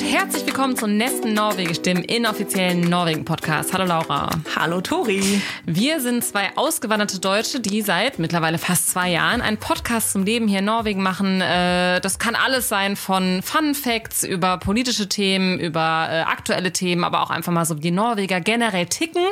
und herzlich willkommen zum nächsten Norwegisch, dem inoffiziellen Norwegen-Podcast. Hallo Laura. Hallo Tori. Wir sind zwei ausgewanderte Deutsche, die seit mittlerweile fast zwei Jahren einen Podcast zum Leben hier in Norwegen machen. Äh, das kann alles sein von Fun Facts über politische Themen, über äh, aktuelle Themen, aber auch einfach mal so wie die Norweger generell ticken.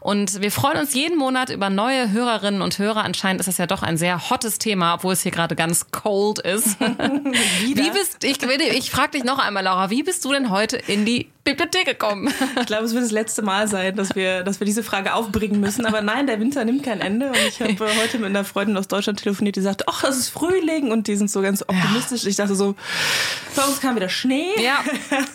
Und wir freuen uns jeden Monat über neue Hörerinnen und Hörer. Anscheinend ist das ja doch ein sehr hottes Thema, obwohl es hier gerade ganz cold ist. wie bist ich, ich frage dich noch einmal, Laura, wie bist du denn heute in die Bibliothek gekommen? Ich glaube, es wird das letzte Mal sein, dass wir, dass wir diese Frage aufbringen müssen. Aber nein, der Winter nimmt kein Ende. Und ich habe heute mit einer Freundin aus Deutschland telefoniert, die sagte, ach, es ist Frühling. Und die sind so ganz optimistisch. Ja. Ich dachte so, bei uns kam wieder Schnee. Ja,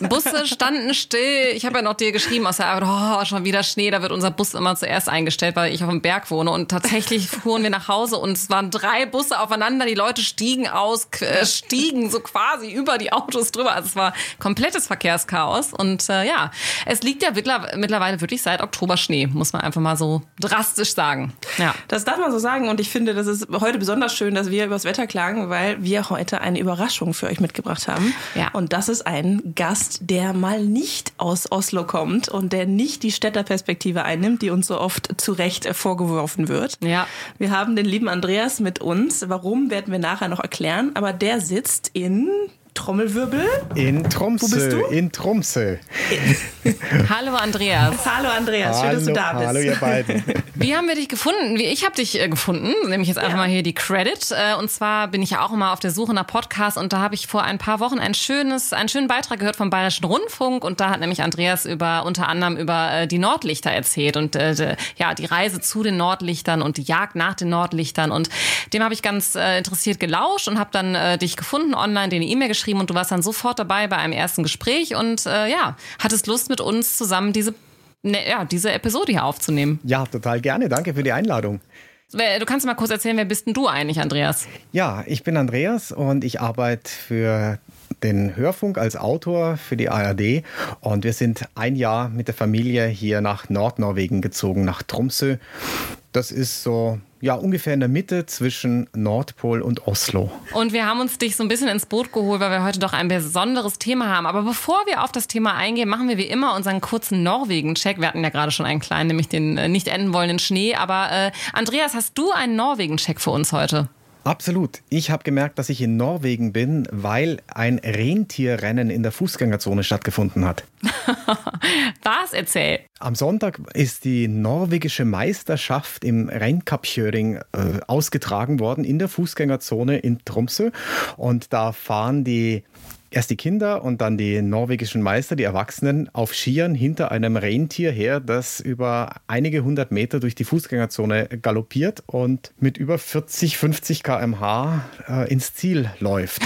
Busse standen still. Ich habe ja noch dir geschrieben aus der Arbeit, oh, schon wieder Schnee. Da wird unser Bus immer zuerst eingestellt, weil ich auf dem Berg wohne. Und tatsächlich fuhren wir nach Hause und es waren drei Busse aufeinander. Die Leute stiegen aus, äh, stiegen so quasi über die Autos drüber. Also es war komplettes Verkehrschaos. Und äh, ja, es liegt ja mittlerweile wirklich seit Oktober Schnee, muss man einfach mal so drastisch sagen. Ja. Das darf man so sagen. Und ich finde, das ist heute besonders schön, dass wir über das Wetter klagen, weil wir heute eine Überraschung für euch mitgebracht haben. Ja. Und das ist ein Gast, der mal nicht aus Oslo kommt und der nicht die Städterperspektive einnimmt, die uns so oft zu Recht vorgeworfen wird. Ja. Wir haben den lieben Andreas mit uns. Warum werden wir nachher noch erklären. Aber der sitzt in Trommelwirbel. In Tromsø. Wo bist du? In Tromsø. hallo Andreas. Hallo Andreas, schön, hallo, dass du da bist. Hallo ihr beiden. Wie haben wir dich gefunden? Ich habe dich äh, gefunden, nehme ich jetzt einfach ja. mal hier die Credit. Äh, und zwar bin ich ja auch immer auf der Suche nach Podcasts und da habe ich vor ein paar Wochen ein schönes, einen schönen Beitrag gehört vom Bayerischen Rundfunk und da hat nämlich Andreas über unter anderem über äh, die Nordlichter erzählt und ja die Reise zu den Nordlichtern und die Jagd nach den Nordlichtern und dem habe ich ganz interessiert gelauscht und habe dann dich gefunden online, den E-Mail geschrieben und du warst dann sofort dabei bei einem ersten Gespräch und ja, hattest Lust mit uns zusammen diese, ne, ja, diese Episode hier aufzunehmen. Ja, total gerne. Danke für die Einladung. Du kannst mal kurz erzählen, wer bist denn du eigentlich, Andreas? Ja, ich bin Andreas und ich arbeite für den Hörfunk als Autor für die ARD und wir sind ein Jahr mit der Familie hier nach Nordnorwegen gezogen, nach Tromsø. Das ist so ja, ungefähr in der Mitte zwischen Nordpol und Oslo. Und wir haben uns dich so ein bisschen ins Boot geholt, weil wir heute doch ein besonderes Thema haben. Aber bevor wir auf das Thema eingehen, machen wir wie immer unseren kurzen Norwegen-Check. Wir hatten ja gerade schon einen kleinen, nämlich den äh, nicht enden wollenden Schnee. Aber äh, Andreas, hast du einen Norwegen-Check für uns heute? Absolut. Ich habe gemerkt, dass ich in Norwegen bin, weil ein Rentierrennen in der Fußgängerzone stattgefunden hat. Was? Erzähl. Am Sonntag ist die norwegische Meisterschaft im Rennkapjöring äh, ausgetragen worden in der Fußgängerzone in Tromsø. Und da fahren die erst die Kinder und dann die norwegischen Meister, die Erwachsenen, auf Skiern hinter einem Rentier her, das über einige hundert Meter durch die Fußgängerzone galoppiert und mit über 40, 50 km/h äh, ins Ziel läuft.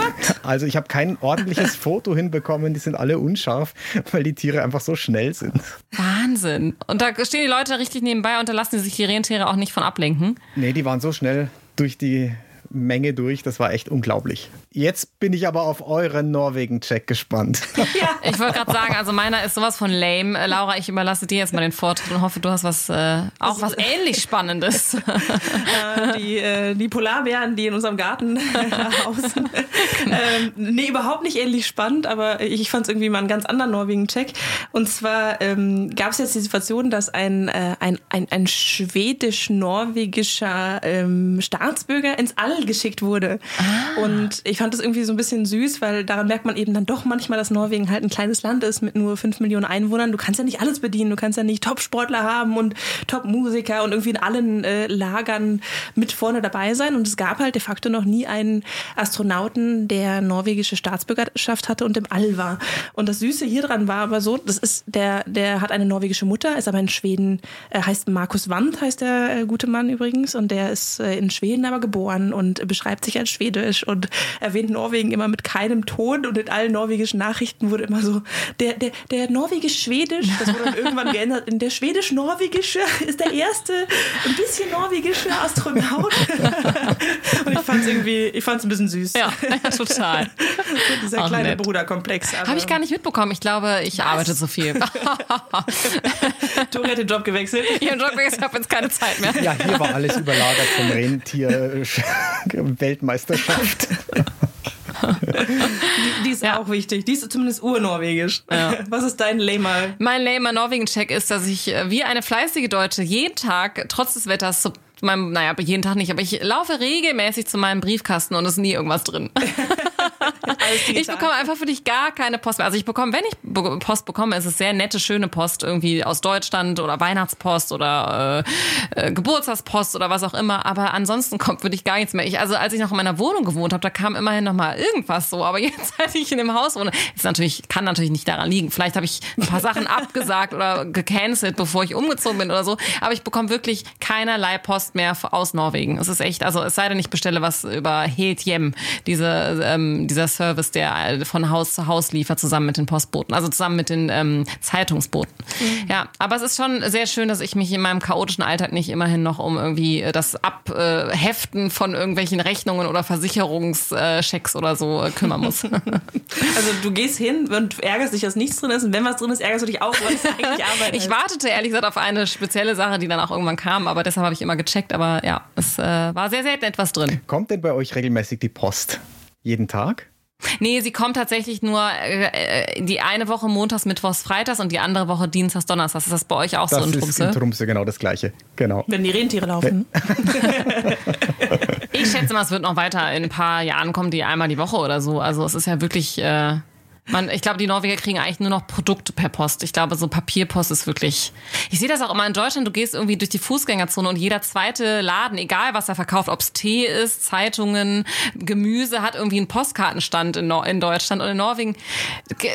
also ich habe kein ordentliches Foto hinbekommen, die sind alle unscharf, weil die Tiere einfach so schnell sind. Wahnsinn. Und da stehen die Leute richtig nebenbei und da lassen sich die Rentiere auch nicht von ablenken. Nee, die waren so schnell durch die Menge durch. Das war echt unglaublich. Jetzt bin ich aber auf euren Norwegen-Check gespannt. Ja. Ich wollte gerade sagen, also meiner ist sowas von lame. Äh, Laura, ich überlasse dir jetzt mal den Vortritt und hoffe, du hast was äh, auch was ähnlich Spannendes. Äh, die, äh, die Polarbären, die in unserem Garten hausen. Ähm, nee, überhaupt nicht ähnlich spannend, aber ich fand es irgendwie mal einen ganz anderen Norwegen-Check. Und zwar ähm, gab es jetzt die Situation, dass ein, äh, ein, ein, ein schwedisch-norwegischer ähm, Staatsbürger ins All geschickt wurde. Ah. Und ich fand das irgendwie so ein bisschen süß, weil daran merkt man eben dann doch manchmal, dass Norwegen halt ein kleines Land ist mit nur fünf Millionen Einwohnern. Du kannst ja nicht alles bedienen. Du kannst ja nicht Top-Sportler haben und Top-Musiker und irgendwie in allen äh, Lagern mit vorne dabei sein. Und es gab halt de facto noch nie einen Astronauten, der norwegische Staatsbürgerschaft hatte und im All war. Und das Süße hier dran war aber so, das ist, der, der hat eine norwegische Mutter, ist aber in Schweden, äh, heißt Markus Wandt, heißt der äh, gute Mann übrigens. Und der ist äh, in Schweden aber geboren und und beschreibt sich als Schwedisch und erwähnt Norwegen immer mit keinem Ton und in allen norwegischen Nachrichten wurde immer so, der, der, der norwegisch-schwedisch, das wurde dann irgendwann geändert, in der schwedisch-norwegische ist der erste ein bisschen norwegische Astronaut. und ich fand es irgendwie, ich fand es ein bisschen süß. Ja, ja total. so dieser Auch kleine nett. Bruderkomplex. Habe ich gar nicht mitbekommen. Ich glaube, ich Was? arbeite zu viel. Tori hat den Job gewechselt. Ich habe den Job gewechselt, habe jetzt keine Zeit mehr. Ja, hier war alles überlagert vom Rentier. Weltmeisterschaft. die, die ist ja. auch wichtig. Die ist zumindest urnorwegisch. Ja. Was ist dein Lamer? Mein Lamer Norwegen-Check ist, dass ich äh, wie eine fleißige Deutsche jeden Tag, trotz des Wetters, zu meinem, naja, jeden Tag nicht, aber ich laufe regelmäßig zu meinem Briefkasten und es ist nie irgendwas drin. Ich bekomme einfach für dich gar keine Post mehr. Also ich bekomme, wenn ich Post bekomme, ist es sehr nette, schöne Post irgendwie aus Deutschland oder Weihnachtspost oder äh, äh, Geburtstagspost oder was auch immer. Aber ansonsten kommt wirklich gar nichts mehr. Ich, also als ich noch in meiner Wohnung gewohnt habe, da kam immerhin noch mal irgendwas so. Aber jetzt, seit ich in dem Haus wohne, ist natürlich, kann natürlich nicht daran liegen. Vielleicht habe ich ein paar Sachen abgesagt oder gecancelt, bevor ich umgezogen bin oder so. Aber ich bekomme wirklich keinerlei Post mehr aus Norwegen. Es ist echt, also es sei denn, ich bestelle was über Heltjem, diese, ähm, dieser Service, der von Haus zu Haus liefert, zusammen mit den Postboten, also zusammen mit den ähm, Zeitungsboten. Mhm. Ja, aber es ist schon sehr schön, dass ich mich in meinem chaotischen Alltag nicht immerhin noch um irgendwie äh, das Abheften von irgendwelchen Rechnungen oder Versicherungschecks oder so äh, kümmern muss. also du gehst hin und ärgerst dich, dass nichts drin ist und wenn was drin ist, ärgerst du dich auch, weil es eigentlich Arbeit Ich wartete ehrlich gesagt auf eine spezielle Sache, die dann auch irgendwann kam, aber deshalb habe ich immer gecheckt, aber ja, es äh, war sehr selten etwas drin. Kommt denn bei euch regelmäßig die Post? Jeden Tag? Nee, sie kommt tatsächlich nur äh, äh, die eine Woche montags, mittwochs, freitags und die andere Woche dienstags, donnerstags. Ist das bei euch auch das so in Trumse? Das ist in Trumse genau das Gleiche. Genau. Wenn die Rentiere laufen. ich schätze mal, es wird noch weiter. In ein paar Jahren kommen die einmal die Woche oder so. Also es ist ja wirklich... Äh, man, ich glaube, die Norweger kriegen eigentlich nur noch Produkte per Post. Ich glaube, so Papierpost ist wirklich. Ich sehe das auch immer in Deutschland. Du gehst irgendwie durch die Fußgängerzone und jeder zweite Laden, egal was er verkauft, ob es Tee ist, Zeitungen, Gemüse, hat irgendwie einen Postkartenstand in, in Deutschland und in Norwegen.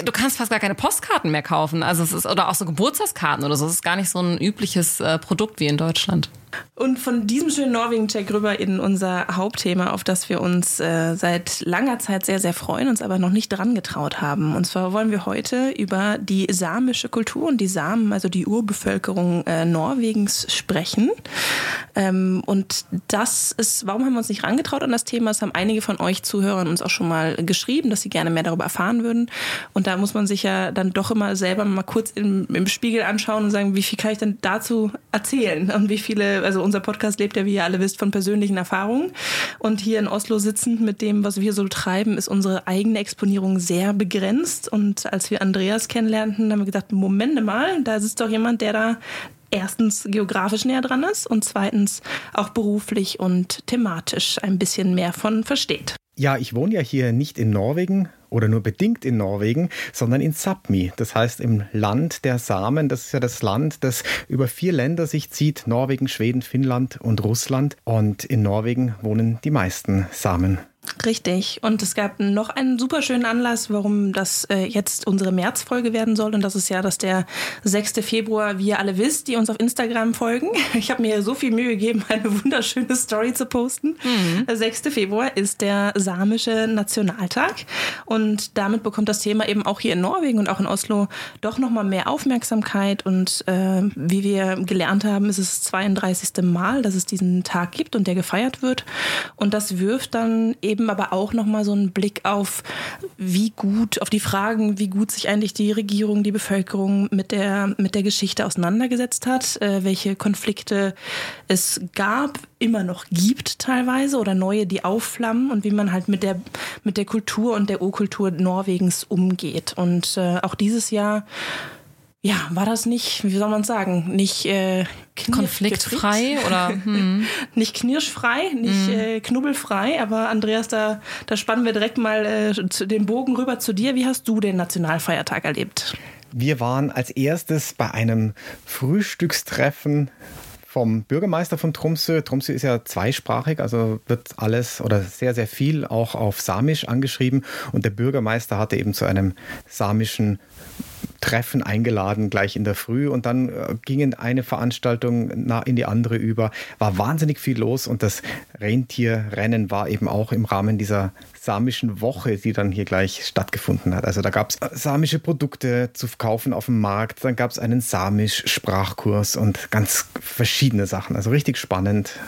Du kannst fast gar keine Postkarten mehr kaufen. Also es ist oder auch so Geburtstagskarten oder so. Es ist gar nicht so ein übliches äh, Produkt wie in Deutschland. Und von diesem schönen Norwegen-Check rüber in unser Hauptthema, auf das wir uns äh, seit langer Zeit sehr, sehr freuen, uns aber noch nicht dran getraut haben. Und zwar wollen wir heute über die samische Kultur und die Samen, also die Urbevölkerung äh, Norwegens, sprechen. Ähm, und das ist, warum haben wir uns nicht rangetraut an das Thema? Es haben einige von euch Zuhörern uns auch schon mal geschrieben, dass sie gerne mehr darüber erfahren würden. Und da muss man sich ja dann doch immer selber mal kurz im, im Spiegel anschauen und sagen, wie viel kann ich denn dazu erzählen und wie viele also unser Podcast lebt ja, wie ihr alle wisst, von persönlichen Erfahrungen. Und hier in Oslo sitzend mit dem, was wir so treiben, ist unsere eigene Exponierung sehr begrenzt. Und als wir Andreas kennenlernten, haben wir gedacht, Moment mal, da sitzt doch jemand, der da erstens geografisch näher dran ist und zweitens auch beruflich und thematisch ein bisschen mehr von versteht. Ja, ich wohne ja hier nicht in Norwegen oder nur bedingt in Norwegen, sondern in Sapmi. Das heißt im Land der Samen. Das ist ja das Land, das über vier Länder sich zieht. Norwegen, Schweden, Finnland und Russland. Und in Norwegen wohnen die meisten Samen. Richtig. Und es gab noch einen super schönen Anlass, warum das äh, jetzt unsere Märzfolge werden soll. Und das ist ja, dass der 6. Februar, wie ihr alle wisst, die uns auf Instagram folgen. Ich habe mir so viel Mühe gegeben, eine wunderschöne Story zu posten. Mhm. Der 6. Februar ist der samische Nationaltag. Und damit bekommt das Thema eben auch hier in Norwegen und auch in Oslo doch nochmal mehr Aufmerksamkeit. Und äh, wie wir gelernt haben, ist es das 32. Mal, dass es diesen Tag gibt und der gefeiert wird. Und das wirft dann eben eben aber auch nochmal so einen Blick auf, wie gut, auf die Fragen, wie gut sich eigentlich die Regierung, die Bevölkerung mit der, mit der Geschichte auseinandergesetzt hat, äh, welche Konflikte es gab, immer noch gibt teilweise oder neue, die aufflammen und wie man halt mit der, mit der Kultur und der Urkultur Norwegens umgeht. Und äh, auch dieses Jahr ja, war das nicht, wie soll man sagen, nicht äh, konfliktfrei oder hm. nicht knirschfrei, nicht hm. äh, knubbelfrei, aber Andreas, da, da spannen wir direkt mal äh, zu, den Bogen rüber zu dir. Wie hast du den Nationalfeiertag erlebt? Wir waren als erstes bei einem Frühstückstreffen vom Bürgermeister von Tromsø. Tromsø ist ja zweisprachig, also wird alles oder sehr, sehr viel auch auf Samisch angeschrieben. Und der Bürgermeister hatte eben zu einem samischen Treffen eingeladen, gleich in der Früh. Und dann äh, ging eine Veranstaltung in die andere über. War wahnsinnig viel los und das Rentierrennen war eben auch im Rahmen dieser samischen Woche, die dann hier gleich stattgefunden hat. Also da gab es äh, samische Produkte zu kaufen auf dem Markt, dann gab es einen Samisch-Sprachkurs und ganz verschiedene Sachen. Also richtig spannend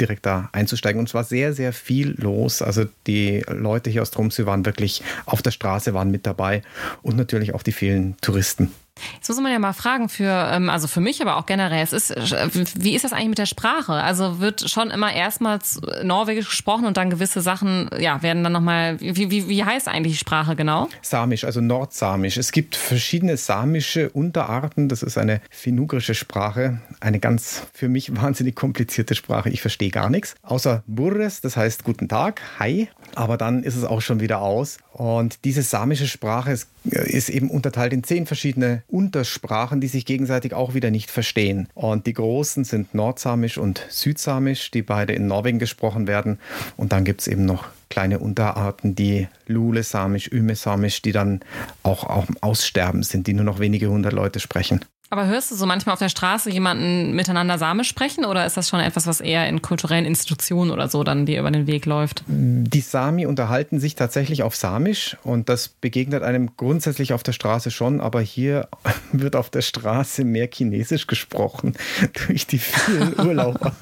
direkt da einzusteigen. Und zwar sehr, sehr viel los. Also die Leute hier aus Tromsø waren wirklich auf der Straße, waren mit dabei und natürlich auch die vielen Touristen. Jetzt muss man ja mal fragen für, ähm, also für mich, aber auch generell, es ist, äh, wie ist das eigentlich mit der Sprache? Also wird schon immer erstmals Norwegisch gesprochen und dann gewisse Sachen, ja, werden dann nochmal, wie, wie, wie heißt eigentlich die Sprache genau? Samisch, also Nordsamisch. Es gibt verschiedene samische Unterarten. Das ist eine finugrische Sprache, eine ganz für mich wahnsinnig komplizierte Sprache. Ich verstehe gar nichts. Außer Burres, das heißt Guten Tag, Hi. Aber dann ist es auch schon wieder aus. Und diese samische Sprache ist, ist eben unterteilt in zehn verschiedene Untersprachen, die sich gegenseitig auch wieder nicht verstehen. Und die großen sind Nordsamisch und Südsamisch, die beide in Norwegen gesprochen werden. Und dann gibt es eben noch kleine Unterarten, die Lule-Samisch, Üme-Samisch, die dann auch, auch Aussterben sind, die nur noch wenige hundert Leute sprechen. Aber hörst du so manchmal auf der Straße jemanden miteinander Samisch sprechen oder ist das schon etwas, was eher in kulturellen Institutionen oder so dann dir über den Weg läuft? Die Sami unterhalten sich tatsächlich auf Samisch und das begegnet einem grundsätzlich auf der Straße schon, aber hier wird auf der Straße mehr Chinesisch gesprochen durch die vielen Urlauber.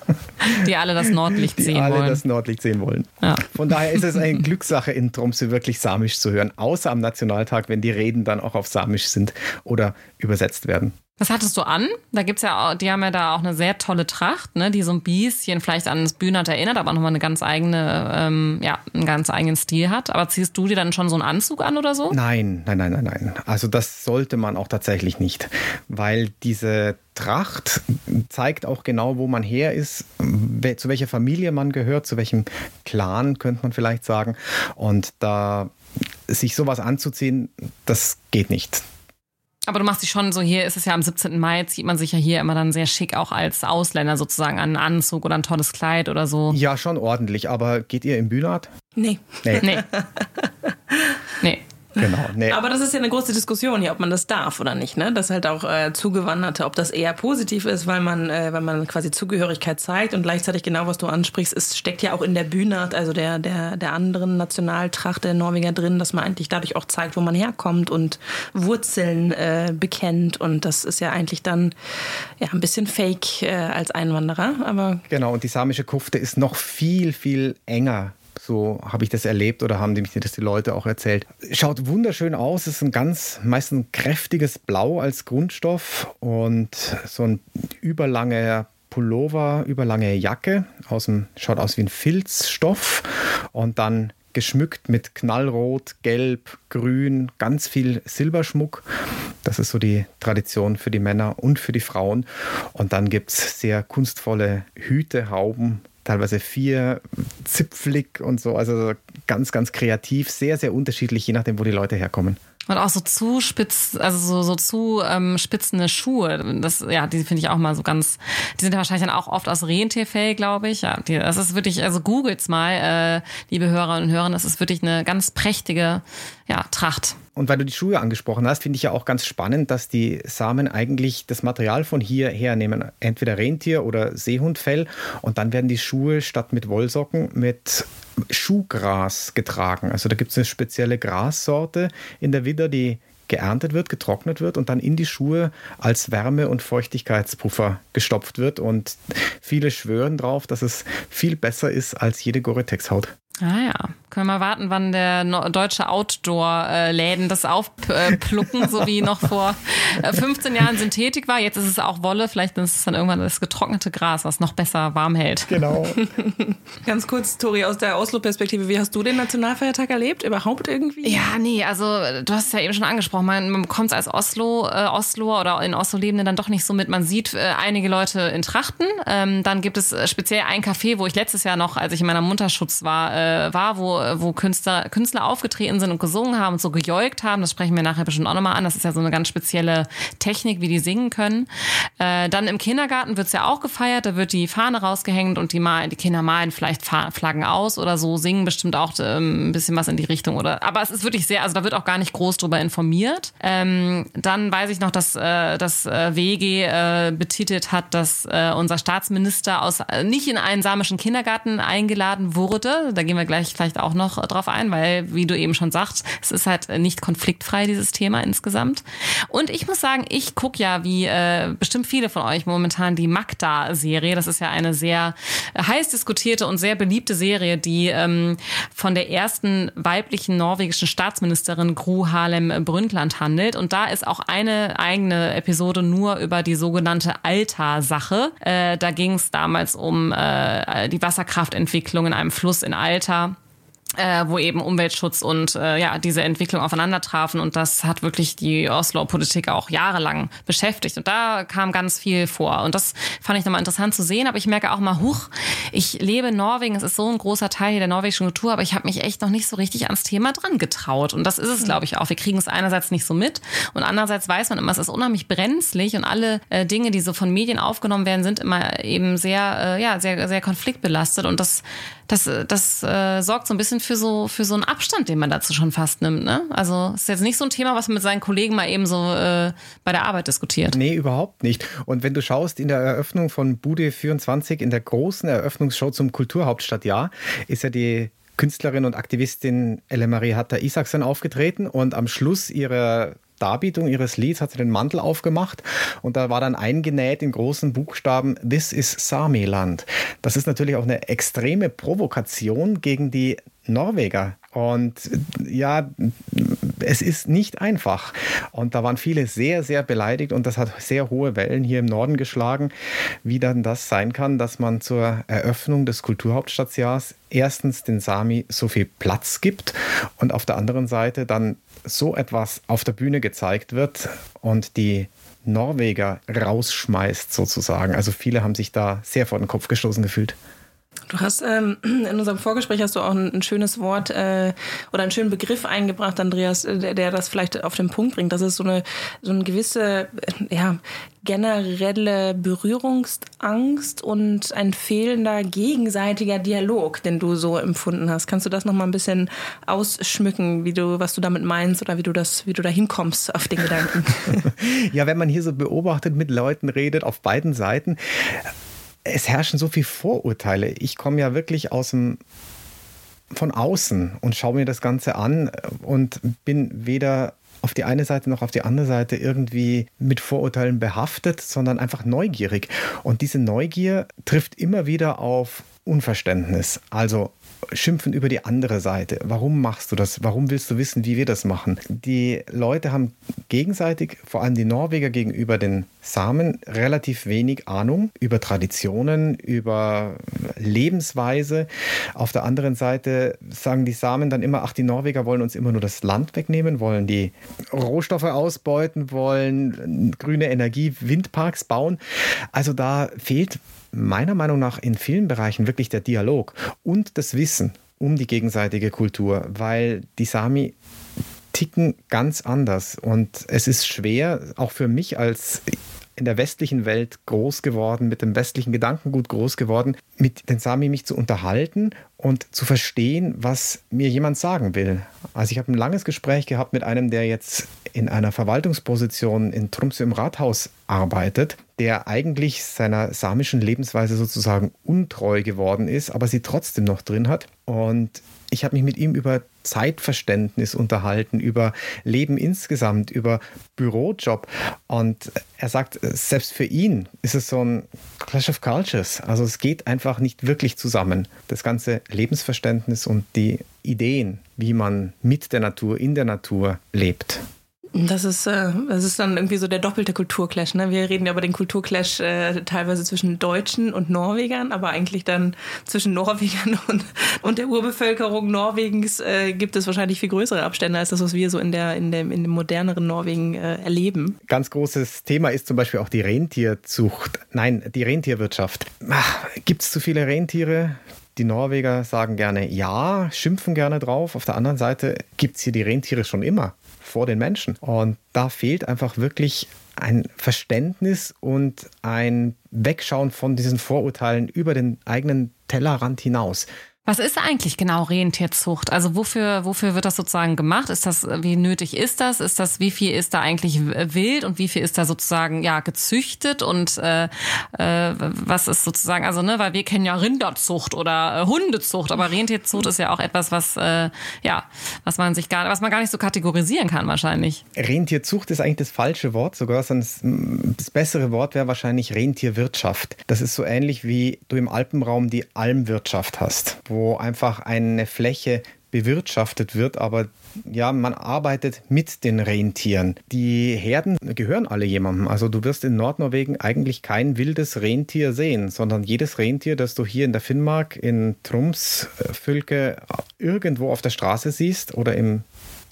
die alle das Nordlicht die sehen alle wollen. das Nordlicht sehen wollen. Ja. Von daher ist es eine Glückssache in Tromsø wirklich Samisch zu hören, außer am Nationaltag, wenn die Reden dann auch auf Samisch sind oder übersetzt werden. Was hattest du an? Da gibt's ja, die haben ja da auch eine sehr tolle Tracht, ne, die so ein bisschen vielleicht an das Bühnert erinnert, aber nochmal eine ganz eigene, ähm, ja, einen ganz eigenen Stil hat. Aber ziehst du dir dann schon so einen Anzug an oder so? Nein, nein, nein, nein, nein. Also das sollte man auch tatsächlich nicht, weil diese Tracht zeigt auch genau, wo man her ist, zu welcher Familie man gehört, zu welchem Clan, könnte man vielleicht sagen. Und da sich sowas anzuziehen, das geht nicht. Aber du machst dich schon so, hier ist es ja am 17. Mai, zieht man sich ja hier immer dann sehr schick auch als Ausländer sozusagen an einen Anzug oder ein tolles Kleid oder so. Ja, schon ordentlich, aber geht ihr im Bühnert? Nee. Nee, Nee. genau. Nee. Aber das ist ja eine große Diskussion hier, ob man das darf oder nicht, ne? Dass halt auch äh, Zugewanderte, ob das eher positiv ist, weil man, äh, weil man quasi Zugehörigkeit zeigt und gleichzeitig genau, was du ansprichst, es steckt ja auch in der Bühnert, also der, der, der anderen Nationaltracht der Norweger drin, dass man eigentlich dadurch auch zeigt, wo man herkommt und Wurzeln äh, bekennt. Und das ist ja eigentlich dann ja ein bisschen fake äh, als Einwanderer, aber Genau, und die samische Kufte ist noch viel, viel enger. So habe ich das erlebt oder haben mich das die Leute auch erzählt. Schaut wunderschön aus, ist ein ganz, meistens ein kräftiges Blau als Grundstoff und so ein überlanger Pullover, überlange Jacke, aus dem, schaut aus wie ein Filzstoff und dann geschmückt mit Knallrot, Gelb, Grün, ganz viel Silberschmuck. Das ist so die Tradition für die Männer und für die Frauen. Und dann gibt es sehr kunstvolle Hüte, Hauben, teilweise vier, zipflig und so. Also ganz, ganz kreativ, sehr, sehr unterschiedlich, je nachdem, wo die Leute herkommen. Und auch so zu spitz, also so, so zu ähm, spitzende Schuhe. Das, ja, die finde ich auch mal so ganz, die sind ja wahrscheinlich dann auch oft aus Rentierfell, glaube ich. Ja, die, das ist wirklich, also googelt's mal, äh, liebe Hörerinnen und Hörer, das ist wirklich eine ganz prächtige ja, Tracht. Und weil du die Schuhe angesprochen hast, finde ich ja auch ganz spannend, dass die Samen eigentlich das Material von hier hernehmen. Entweder Rentier- oder Seehundfell. Und dann werden die Schuhe statt mit Wollsocken mit Schuhgras getragen. Also da gibt es eine spezielle Grassorte in der Widder, die geerntet wird, getrocknet wird und dann in die Schuhe als Wärme- und Feuchtigkeitspuffer gestopft wird. Und viele schwören drauf, dass es viel besser ist als jede Gore-Tex-Haut. Ah ja, können wir mal warten, wann der deutsche Outdoor-Läden das aufplucken, so wie noch vor äh, 15 Jahren Synthetik war. Jetzt ist es auch Wolle, vielleicht ist es dann irgendwann das getrocknete Gras, was noch besser warm hält. Genau. ganz kurz, Tori, aus der Oslo-Perspektive, wie hast du den Nationalfeiertag erlebt? Überhaupt irgendwie? Ja, nee, also du hast es ja eben schon angesprochen, man, man bekommt es als Oslo, äh, Osloer oder in Oslo Lebende dann doch nicht so mit. Man sieht äh, einige Leute in Trachten. Ähm, dann gibt es äh, speziell ein Café, wo ich letztes Jahr noch, als ich in meiner Mutterschutz war, äh, war, wo, wo Künstler, Künstler aufgetreten sind und gesungen haben und so gejolkt haben. Das sprechen wir nachher bestimmt auch nochmal an. Das ist ja so eine ganz spezielle Technik, wie die singen können. Äh, dann im Kindergarten wird's ja auch gefeiert. Da wird die Fahne rausgehängt und die, malen, die Kinder malen vielleicht Fa- Flaggen aus oder so, singen bestimmt auch ähm, ein bisschen was in die Richtung. Oder, aber es ist wirklich sehr, also da wird auch gar nicht groß drüber informiert. Ähm, dann weiß ich noch, dass äh, das äh, WG äh, betitelt hat, dass äh, unser Staatsminister aus äh, nicht in einen samischen Kindergarten eingeladen wurde. Da gehen wir gleich vielleicht auch noch drauf ein, weil, wie du eben schon sagst, es ist halt nicht konfliktfrei, dieses Thema insgesamt. Und ich muss sagen, ich gucke ja, wie äh, bestimmt viele von euch momentan, die Magda-Serie. Das ist ja eine sehr heiß diskutierte und sehr beliebte Serie, die ähm, von der ersten weiblichen norwegischen Staatsministerin Gro Harlem Brundtland handelt. Und da ist auch eine eigene Episode nur über die sogenannte Alta-Sache. Äh, da ging es damals um äh, die Wasserkraftentwicklung in einem Fluss in Alta äh, wo eben Umweltschutz und äh, ja diese Entwicklung aufeinander trafen und das hat wirklich die Oslo-Politik auch jahrelang beschäftigt. Und da kam ganz viel vor. Und das fand ich nochmal interessant zu sehen, aber ich merke auch mal, huch, ich lebe in Norwegen, es ist so ein großer Teil der norwegischen Kultur, aber ich habe mich echt noch nicht so richtig ans Thema dran getraut. Und das ist es, glaube ich, auch. Wir kriegen es einerseits nicht so mit. Und andererseits weiß man immer, es ist unheimlich brenzlig. Und alle äh, Dinge, die so von Medien aufgenommen werden, sind immer eben sehr, äh, ja, sehr, sehr konfliktbelastet. Und das das, das äh, sorgt so ein bisschen für so, für so einen Abstand, den man dazu schon fast nimmt. Ne? Also es ist jetzt nicht so ein Thema, was man mit seinen Kollegen mal eben so äh, bei der Arbeit diskutiert. Nee, überhaupt nicht. Und wenn du schaust, in der Eröffnung von Bude 24, in der großen Eröffnungsshow zum Kulturhauptstadtjahr, ist ja die Künstlerin und Aktivistin Elle-Marie Hatter Isaksen aufgetreten und am Schluss ihrer Darbietung ihres Lieds hat sie den Mantel aufgemacht und da war dann eingenäht in großen Buchstaben This is Samiland. Das ist natürlich auch eine extreme Provokation gegen die Norweger. Und ja, es ist nicht einfach. Und da waren viele sehr, sehr beleidigt und das hat sehr hohe Wellen hier im Norden geschlagen, wie dann das sein kann, dass man zur Eröffnung des Kulturhauptstadtjahrs erstens den Sami so viel Platz gibt und auf der anderen Seite dann so etwas auf der Bühne gezeigt wird und die Norweger rausschmeißt sozusagen. Also viele haben sich da sehr vor den Kopf gestoßen gefühlt. Du hast ähm, in unserem Vorgespräch hast du auch ein, ein schönes Wort äh, oder einen schönen Begriff eingebracht, Andreas, äh, der, der, das vielleicht auf den Punkt bringt. Das ist so eine so eine gewisse äh, ja generelle Berührungsangst und ein fehlender gegenseitiger Dialog, den du so empfunden hast. Kannst du das noch mal ein bisschen ausschmücken, wie du was du damit meinst oder wie du das wie du da hinkommst auf den Gedanken? ja, wenn man hier so beobachtet, mit Leuten redet auf beiden Seiten es herrschen so viele Vorurteile. Ich komme ja wirklich aus dem von außen und schaue mir das Ganze an und bin weder auf die eine Seite noch auf die andere Seite irgendwie mit Vorurteilen behaftet, sondern einfach neugierig. Und diese Neugier trifft immer wieder auf Unverständnis. Also schimpfen über die andere Seite. Warum machst du das? Warum willst du wissen, wie wir das machen? Die Leute haben gegenseitig, vor allem die Norweger gegenüber den Samen, relativ wenig Ahnung über Traditionen, über Lebensweise. Auf der anderen Seite sagen die Samen dann immer, ach, die Norweger wollen uns immer nur das Land wegnehmen, wollen die Rohstoffe ausbeuten, wollen grüne Energie, Windparks bauen. Also da fehlt meiner Meinung nach in vielen Bereichen wirklich der Dialog und das Wissen um die gegenseitige Kultur, weil die Sami ticken ganz anders und es ist schwer, auch für mich als in der westlichen Welt groß geworden, mit dem westlichen Gedankengut groß geworden, mit den Sami mich zu unterhalten und zu verstehen, was mir jemand sagen will. Also ich habe ein langes Gespräch gehabt mit einem, der jetzt in einer Verwaltungsposition in Tromsø im Rathaus arbeitet, der eigentlich seiner samischen Lebensweise sozusagen untreu geworden ist, aber sie trotzdem noch drin hat. Und ich habe mich mit ihm über Zeitverständnis unterhalten, über Leben insgesamt, über Bürojob. Und er sagt, selbst für ihn ist es so ein Clash of Cultures. Also es geht einfach nicht wirklich zusammen. Das ganze Lebensverständnis und die Ideen, wie man mit der Natur, in der Natur lebt. Das ist, äh, das ist dann irgendwie so der doppelte Kulturclash. Ne? Wir reden ja über den Kulturclash äh, teilweise zwischen Deutschen und Norwegern, aber eigentlich dann zwischen Norwegern und, und der Urbevölkerung Norwegens äh, gibt es wahrscheinlich viel größere Abstände als das, was wir so in, der, in, dem, in dem moderneren Norwegen äh, erleben. Ganz großes Thema ist zum Beispiel auch die Rentierzucht. Nein, die Rentierwirtschaft. Gibt es zu viele Rentiere? Die Norweger sagen gerne ja, schimpfen gerne drauf. Auf der anderen Seite gibt es hier die Rentiere schon immer vor den Menschen. Und da fehlt einfach wirklich ein Verständnis und ein Wegschauen von diesen Vorurteilen über den eigenen Tellerrand hinaus. Was ist eigentlich genau Rentierzucht? Also wofür, wofür wird das sozusagen gemacht? Ist das, wie nötig ist das? Ist das, wie viel ist da eigentlich wild und wie viel ist da sozusagen ja gezüchtet und äh, äh, was ist sozusagen, also ne, weil wir kennen ja Rinderzucht oder äh, Hundezucht, aber Rentierzucht ist ja auch etwas, was äh, ja, was man sich gar, was man gar nicht so kategorisieren kann wahrscheinlich. Rentierzucht ist eigentlich das falsche Wort, sogar das, das bessere Wort wäre wahrscheinlich Rentierwirtschaft. Das ist so ähnlich wie du im Alpenraum die Almwirtschaft hast, wo wo einfach eine Fläche bewirtschaftet wird, aber ja, man arbeitet mit den Rentieren. Die Herden gehören alle jemandem. Also du wirst in Nordnorwegen eigentlich kein wildes Rentier sehen, sondern jedes Rentier, das du hier in der Finnmark, in Trums, äh, Fülke, irgendwo auf der Straße siehst oder im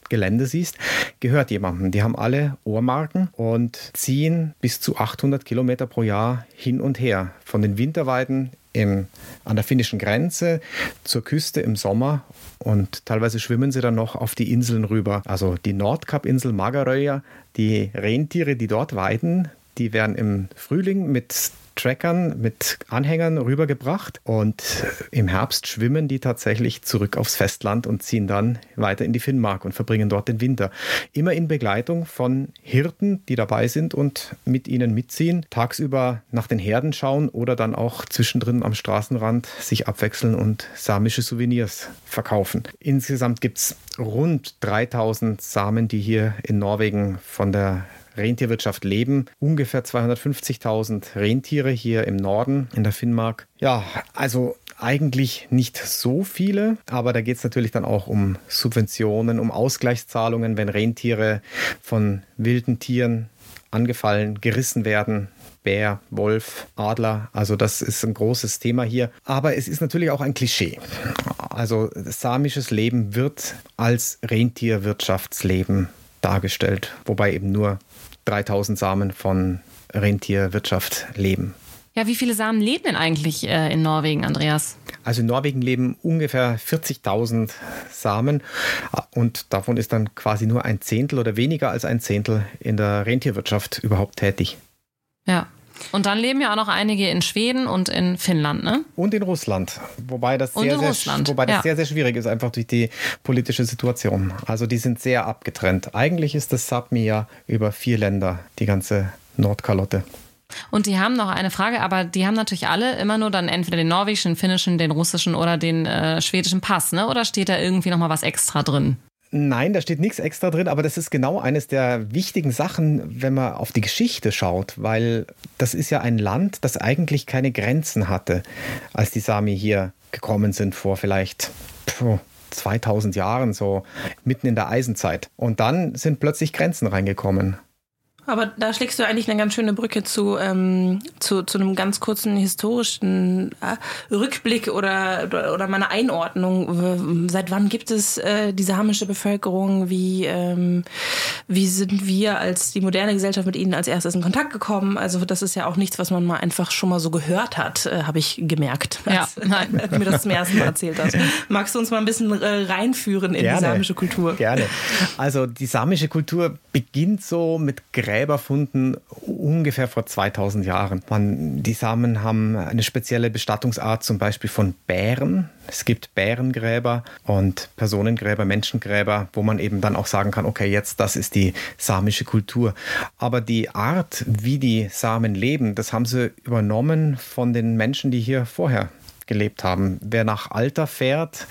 Gelände siehst, gehört jemandem. Die haben alle Ohrmarken und ziehen bis zu 800 Kilometer pro Jahr hin und her. Von den Winterweiden im, an der finnischen Grenze zur Küste im Sommer und teilweise schwimmen sie dann noch auf die Inseln rüber. Also die Nordkap-Insel Magaröya, die Rentiere, die dort weiden, die werden im Frühling mit Trackern mit Anhängern rübergebracht und im Herbst schwimmen die tatsächlich zurück aufs Festland und ziehen dann weiter in die Finnmark und verbringen dort den Winter. Immer in Begleitung von Hirten, die dabei sind und mit ihnen mitziehen, tagsüber nach den Herden schauen oder dann auch zwischendrin am Straßenrand sich abwechseln und samische Souvenirs verkaufen. Insgesamt gibt es rund 3000 Samen, die hier in Norwegen von der Rentierwirtschaft leben. Ungefähr 250.000 Rentiere hier im Norden in der Finnmark. Ja, also eigentlich nicht so viele, aber da geht es natürlich dann auch um Subventionen, um Ausgleichszahlungen, wenn Rentiere von wilden Tieren angefallen, gerissen werden. Bär, Wolf, Adler, also das ist ein großes Thema hier. Aber es ist natürlich auch ein Klischee. Also samisches Leben wird als Rentierwirtschaftsleben dargestellt, wobei eben nur 3000 Samen von Rentierwirtschaft leben. Ja, wie viele Samen leben denn eigentlich äh, in Norwegen, Andreas? Also in Norwegen leben ungefähr 40.000 Samen und davon ist dann quasi nur ein Zehntel oder weniger als ein Zehntel in der Rentierwirtschaft überhaupt tätig. Ja, und dann leben ja auch noch einige in Schweden und in Finnland, ne? Und in Russland. Wobei das, sehr, sehr, wobei das ja. sehr, sehr schwierig ist, einfach durch die politische Situation. Also die sind sehr abgetrennt. Eigentlich ist das Sapmi ja über vier Länder, die ganze Nordkalotte. Und die haben noch eine Frage, aber die haben natürlich alle immer nur dann entweder den norwegischen, den finnischen, den russischen oder den äh, schwedischen Pass, ne? Oder steht da irgendwie nochmal was extra drin? Nein, da steht nichts extra drin, aber das ist genau eines der wichtigen Sachen, wenn man auf die Geschichte schaut, weil das ist ja ein Land, das eigentlich keine Grenzen hatte, als die Sami hier gekommen sind vor vielleicht 2000 Jahren, so mitten in der Eisenzeit. Und dann sind plötzlich Grenzen reingekommen. Aber da schlägst du eigentlich eine ganz schöne Brücke zu, ähm, zu, zu einem ganz kurzen historischen äh, Rückblick oder, oder, meiner Einordnung. Seit wann gibt es äh, die samische Bevölkerung? Wie, ähm, wie sind wir als die moderne Gesellschaft mit ihnen als erstes in Kontakt gekommen? Also das ist ja auch nichts, was man mal einfach schon mal so gehört hat, äh, habe ich gemerkt, als, ja, nein. als mir das zum ersten Mal erzählt hast. Magst du uns mal ein bisschen äh, reinführen in Gerne. die samische Kultur? Gerne. Also die samische Kultur beginnt so mit Gräben Gräberfunden ungefähr vor 2000 Jahren. Man, die Samen haben eine spezielle Bestattungsart, zum Beispiel von Bären. Es gibt Bärengräber und Personengräber, Menschengräber, wo man eben dann auch sagen kann, okay, jetzt das ist die samische Kultur. Aber die Art, wie die Samen leben, das haben sie übernommen von den Menschen, die hier vorher gelebt haben. Wer nach Alter fährt,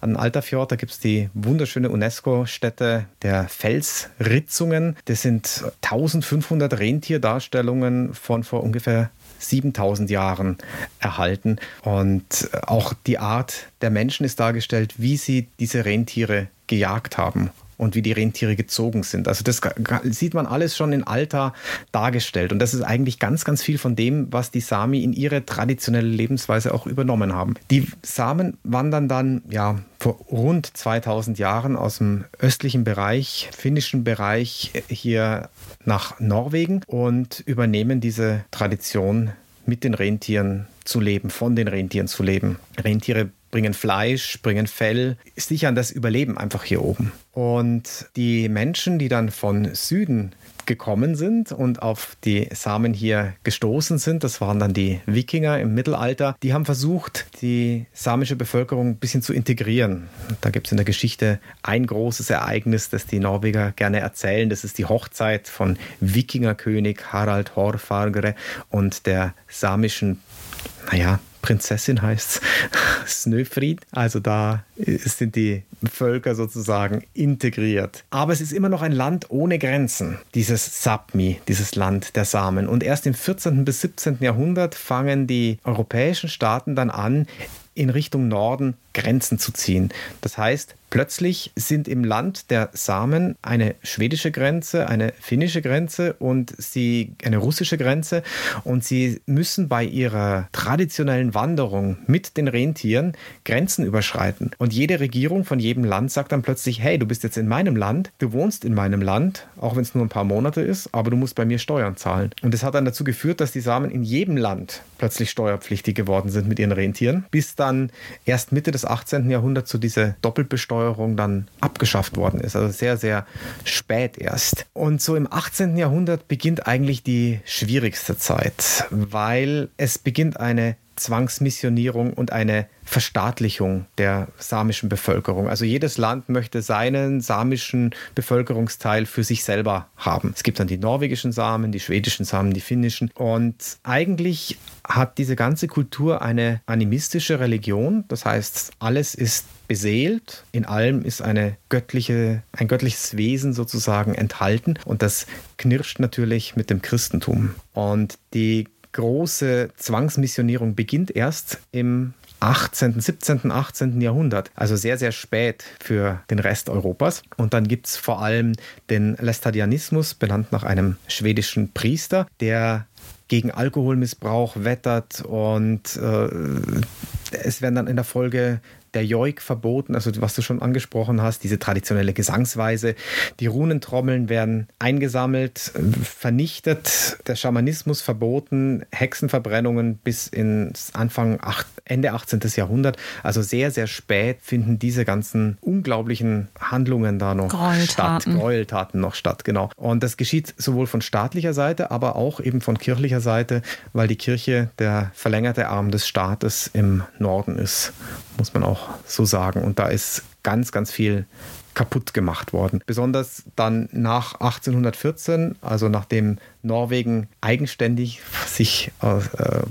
an Alterfjord, da gibt es die wunderschöne UNESCO-Stätte der Felsritzungen. Das sind 1500 Rentierdarstellungen von vor ungefähr 7000 Jahren erhalten. Und auch die Art der Menschen ist dargestellt, wie sie diese Rentiere gejagt haben und wie die Rentiere gezogen sind. Also das sieht man alles schon in Alter dargestellt. Und das ist eigentlich ganz, ganz viel von dem, was die Sami in ihre traditionelle Lebensweise auch übernommen haben. Die Samen wandern dann, ja, vor rund 2000 Jahren aus dem östlichen Bereich, finnischen Bereich hier nach Norwegen und übernehmen diese Tradition mit den Rentieren zu leben, von den Rentieren zu leben. Rentiere bringen Fleisch, bringen Fell, sichern das Überleben einfach hier oben. Und die Menschen, die dann von Süden gekommen sind und auf die Samen hier gestoßen sind. Das waren dann die Wikinger im Mittelalter. Die haben versucht, die samische Bevölkerung ein bisschen zu integrieren. Da gibt es in der Geschichte ein großes Ereignis, das die Norweger gerne erzählen. Das ist die Hochzeit von Wikingerkönig Harald Hårfagre und der samischen naja, Prinzessin heißt Snöfried. Also da sind die Völker sozusagen integriert. Aber es ist immer noch ein Land ohne Grenzen, dieses Sapmi, dieses Land der Samen. Und erst im 14. bis 17. Jahrhundert fangen die europäischen Staaten dann an, in Richtung Norden Grenzen zu ziehen. Das heißt, plötzlich sind im Land der Samen eine schwedische Grenze, eine finnische Grenze und sie eine russische Grenze und sie müssen bei ihrer traditionellen Wanderung mit den Rentieren Grenzen überschreiten. Und jede Regierung von jedem Land sagt dann plötzlich, hey, du bist jetzt in meinem Land, du wohnst in meinem Land, auch wenn es nur ein paar Monate ist, aber du musst bei mir Steuern zahlen. Und das hat dann dazu geführt, dass die Samen in jedem Land plötzlich steuerpflichtig geworden sind mit ihren Rentieren, bis dann erst Mitte des 18. Jahrhunderts so diese Doppelbesteuerung dann abgeschafft worden ist. Also sehr, sehr spät erst. Und so im 18. Jahrhundert beginnt eigentlich die schwierigste Zeit, weil es beginnt eine Zwangsmissionierung und eine Verstaatlichung der samischen Bevölkerung. Also jedes Land möchte seinen samischen Bevölkerungsteil für sich selber haben. Es gibt dann die norwegischen Samen, die schwedischen Samen, die finnischen. Und eigentlich hat diese ganze Kultur eine animistische Religion. Das heißt, alles ist beseelt. In allem ist eine göttliche, ein göttliches Wesen sozusagen enthalten. Und das knirscht natürlich mit dem Christentum. Und die große Zwangsmissionierung beginnt erst im 18., 17., 18. Jahrhundert. Also sehr, sehr spät für den Rest Europas. Und dann gibt es vor allem den Lästadianismus, benannt nach einem schwedischen Priester, der gegen Alkoholmissbrauch wettert und äh, es werden dann in der Folge der Joik verboten, also was du schon angesprochen hast, diese traditionelle Gesangsweise. Die Runentrommeln werden eingesammelt, vernichtet, der Schamanismus verboten, Hexenverbrennungen bis ins Anfang, Ende 18. Jahrhundert. Also sehr, sehr spät finden diese ganzen unglaublichen Handlungen da noch Gräueltaten. statt. Gräueltaten noch statt, genau. Und das geschieht sowohl von staatlicher Seite, aber auch eben von kirchlicher Seite, weil die Kirche der verlängerte Arm des Staates im Norden ist, muss man auch so sagen. Und da ist ganz, ganz viel kaputt gemacht worden. Besonders dann nach 1814, also nachdem Norwegen eigenständig sich äh,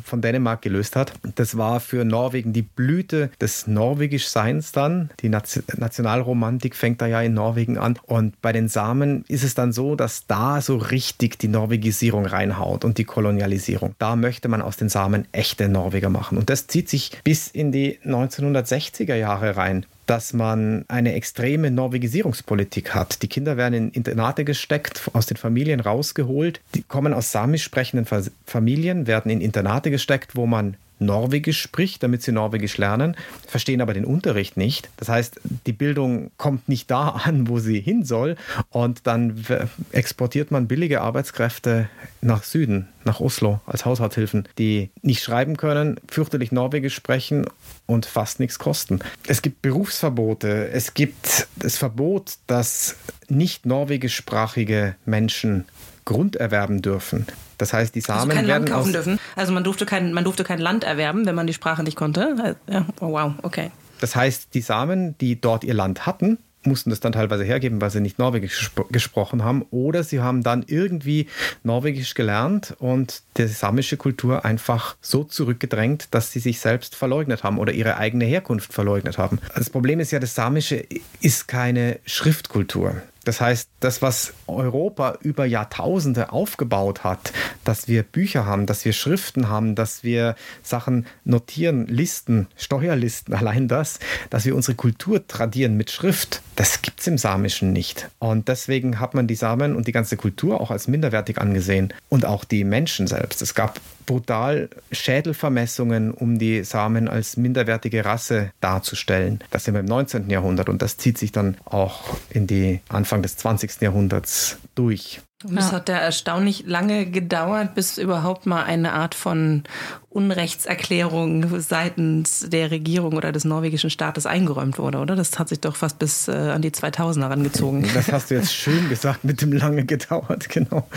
von Dänemark gelöst hat. Das war für Norwegen die Blüte des Norwegischseins dann. Die Nationalromantik fängt da ja in Norwegen an. Und bei den Samen ist es dann so, dass da so richtig die Norwegisierung reinhaut und die Kolonialisierung. Da möchte man aus den Samen echte Norweger machen. Und das zieht sich bis in die 1960er Jahre rein dass man eine extreme Norwegisierungspolitik hat. Die Kinder werden in Internate gesteckt, aus den Familien rausgeholt. Die kommen aus samisch sprechenden Familien, werden in Internate gesteckt, wo man Norwegisch spricht, damit sie Norwegisch lernen, verstehen aber den Unterricht nicht. Das heißt, die Bildung kommt nicht da an, wo sie hin soll und dann exportiert man billige Arbeitskräfte nach Süden, nach Oslo als Haushaltshilfen, die nicht schreiben können, fürchterlich Norwegisch sprechen und fast nichts kosten. Es gibt Berufsverbote, es gibt das Verbot, dass nicht norwegischsprachige Menschen Grund erwerben dürfen. Das heißt, die Samen also kein werden Land kaufen dürfen. Also man durfte kein, man durfte kein Land erwerben, wenn man die Sprache nicht konnte. Ja. Oh, wow, okay. Das heißt, die Samen, die dort ihr Land hatten, mussten das dann teilweise hergeben, weil sie nicht Norwegisch gespro gesprochen haben. Oder sie haben dann irgendwie Norwegisch gelernt und die samische Kultur einfach so zurückgedrängt, dass sie sich selbst verleugnet haben oder ihre eigene Herkunft verleugnet haben. Das Problem ist ja, das Samische ist keine Schriftkultur. Das heißt, das, was Europa über Jahrtausende aufgebaut hat, dass wir Bücher haben, dass wir Schriften haben, dass wir Sachen notieren, Listen, Steuerlisten, allein das, dass wir unsere Kultur tradieren mit Schrift, das gibt es im Samischen nicht. Und deswegen hat man die Samen und die ganze Kultur auch als minderwertig angesehen und auch die Menschen selbst. Es gab brutal Schädelvermessungen, um die Samen als minderwertige Rasse darzustellen. Das sind wir im 19. Jahrhundert und das zieht sich dann auch in die Anfang des 20. Jahrhunderts durch. Und es hat ja erstaunlich lange gedauert, bis überhaupt mal eine Art von Unrechtserklärung seitens der Regierung oder des norwegischen Staates eingeräumt wurde, oder? Das hat sich doch fast bis äh, an die 2000er rangezogen. Das hast du jetzt schön gesagt, mit dem lange gedauert, genau.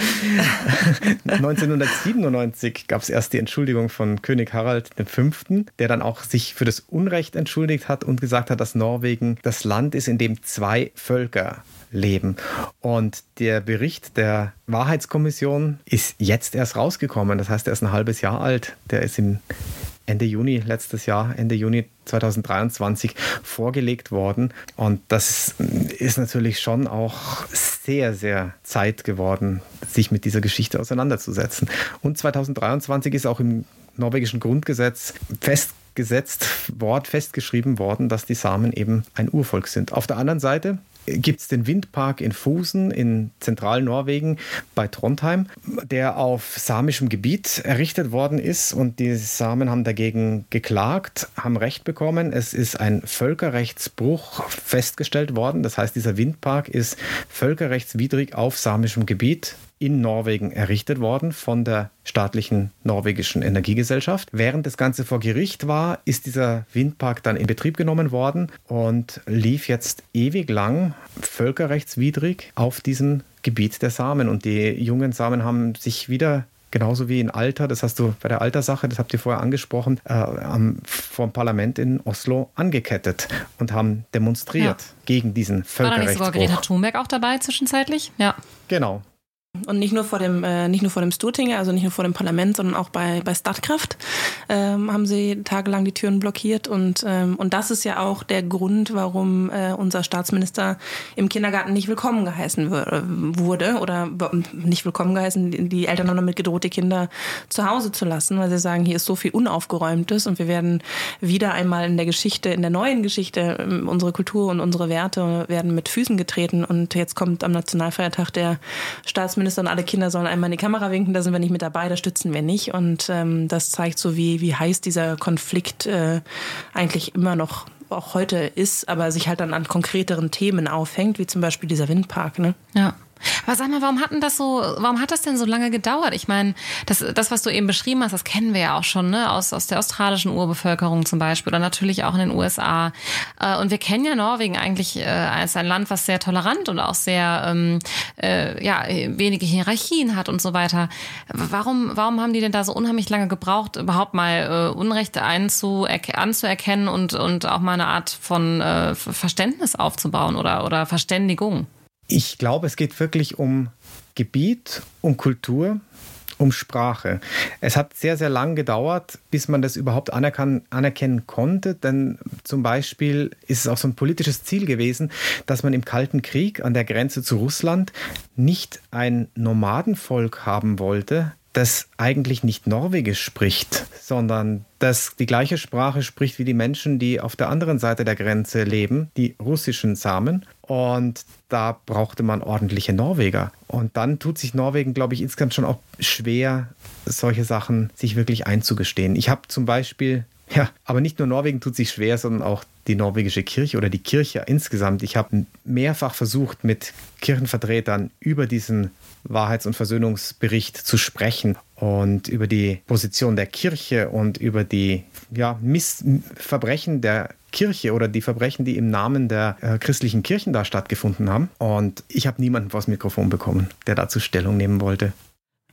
1997 gab es erst die Entschuldigung von König Harald V., der dann auch sich für das Unrecht entschuldigt hat und gesagt hat, dass Norwegen das Land ist, in dem zwei Völker leben. Und der Bericht der Wahrheitskommission ist jetzt erst rausgekommen. Das heißt, er ist ein halbes Jahr alt. Der ist im Ende Juni letztes Jahr, Ende Juni 2023 vorgelegt worden. Und das ist natürlich schon auch sehr, sehr Zeit geworden, sich mit dieser Geschichte auseinanderzusetzen. Und 2023 ist auch im norwegischen Grundgesetz festgesetzt, Wort festgeschrieben worden, dass die Samen eben ein Urvolk sind. Auf der anderen Seite gibt es den Windpark in Fusen in Zentralnorwegen bei Trondheim, der auf samischem Gebiet errichtet worden ist und die Samen haben dagegen geklagt, haben Recht bekommen. Es ist ein Völkerrechtsbruch festgestellt worden. Das heißt, dieser Windpark ist völkerrechtswidrig auf samischem Gebiet in Norwegen errichtet worden von der staatlichen norwegischen Energiegesellschaft. Während das Ganze vor Gericht war, ist dieser Windpark dann in Betrieb genommen worden und lief jetzt ewig lang völkerrechtswidrig auf diesem Gebiet der Samen. Und die jungen Samen haben sich wieder genauso wie in Alter, das hast du bei der Altersache, das habt ihr vorher angesprochen, äh, am, vom Parlament in Oslo angekettet und haben demonstriert ja. gegen diesen Völkerrechtsbruch. War da nicht sogar Greta Thunberg auch dabei zwischenzeitlich? Ja. Genau. Und nicht nur vor dem, äh, nicht nur vor dem Stortinget, also nicht nur vor dem Parlament, sondern auch bei, bei Statkraft ähm, haben sie tagelang die Türen blockiert. Und, ähm, und das ist ja auch der Grund, warum äh, unser Staatsminister im Kindergarten nicht willkommen geheißen wurde oder nicht willkommen geheißen. Die Eltern haben damit gedroht, die Kinder zu Hause zu lassen, weil sie sagen, hier ist so viel Unaufgeräumtes und wir werden wieder einmal in der Geschichte, in der neuen Geschichte, ähm, unsere Kultur und unsere Werte werden mit Füßen getreten. Und jetzt kommt am Nationalfeiertag der Staatsminister Staatsminister und alle Kinder sollen einmal in die Kamera winken, da sind wir nicht mit dabei, da stützen wir nicht. Und ähm, das zeigt so, wie, wie heiß dieser Konflikt äh, eigentlich immer noch auch heute ist, aber sich halt dann an konkreteren Themen aufhängt, wie zum Beispiel dieser Windpark. Ne? Ja. Aber sag mal, warum hat denn das so, warum hat das denn so lange gedauert? Ich meine, das, das, was du eben beschrieben hast, das kennen wir ja auch schon, ne, aus, aus der australischen Urbevölkerung zum Beispiel oder natürlich auch in den USA. Äh, und wir kennen ja Norwegen eigentlich äh, als ein Land, was sehr tolerant und auch sehr, ähm, äh, ja, wenige Hierarchien hat und so weiter. Warum, warum haben die denn da so unheimlich lange gebraucht, überhaupt mal äh, Unrechte anzuerkennen und, und auch mal eine Art von äh, Verständnis aufzubauen oder, oder Verständigung? Ich glaube, es geht wirklich um Gebiet, um Kultur, um Sprache. Es hat sehr, sehr lang gedauert, bis man das überhaupt anerkennen konnte, denn zum Beispiel ist es auch so ein politisches Ziel gewesen, dass man im Kalten Krieg an der Grenze zu Russland nicht ein Nomadenvolk haben wollte, das eigentlich nicht Norwegisch spricht, sondern das die gleiche Sprache spricht wie die Menschen, die auf der anderen Seite der Grenze leben, die russischen Samen. Und da brauchte man ordentliche Norweger. Und dann tut sich Norwegen, glaube ich, insgesamt schon auch schwer, solche Sachen sich wirklich einzugestehen. Ich habe zum Beispiel ja, aber nicht nur Norwegen tut sich schwer, sondern auch die norwegische Kirche oder die Kirche insgesamt. Ich habe mehrfach versucht, mit Kirchenvertretern über diesen Wahrheits- und Versöhnungsbericht zu sprechen und über die Position der Kirche und über die ja, Missverbrechen der Kirche oder die Verbrechen, die im Namen der äh, christlichen Kirchen da stattgefunden haben. Und ich habe niemanden vors Mikrofon bekommen, der dazu Stellung nehmen wollte.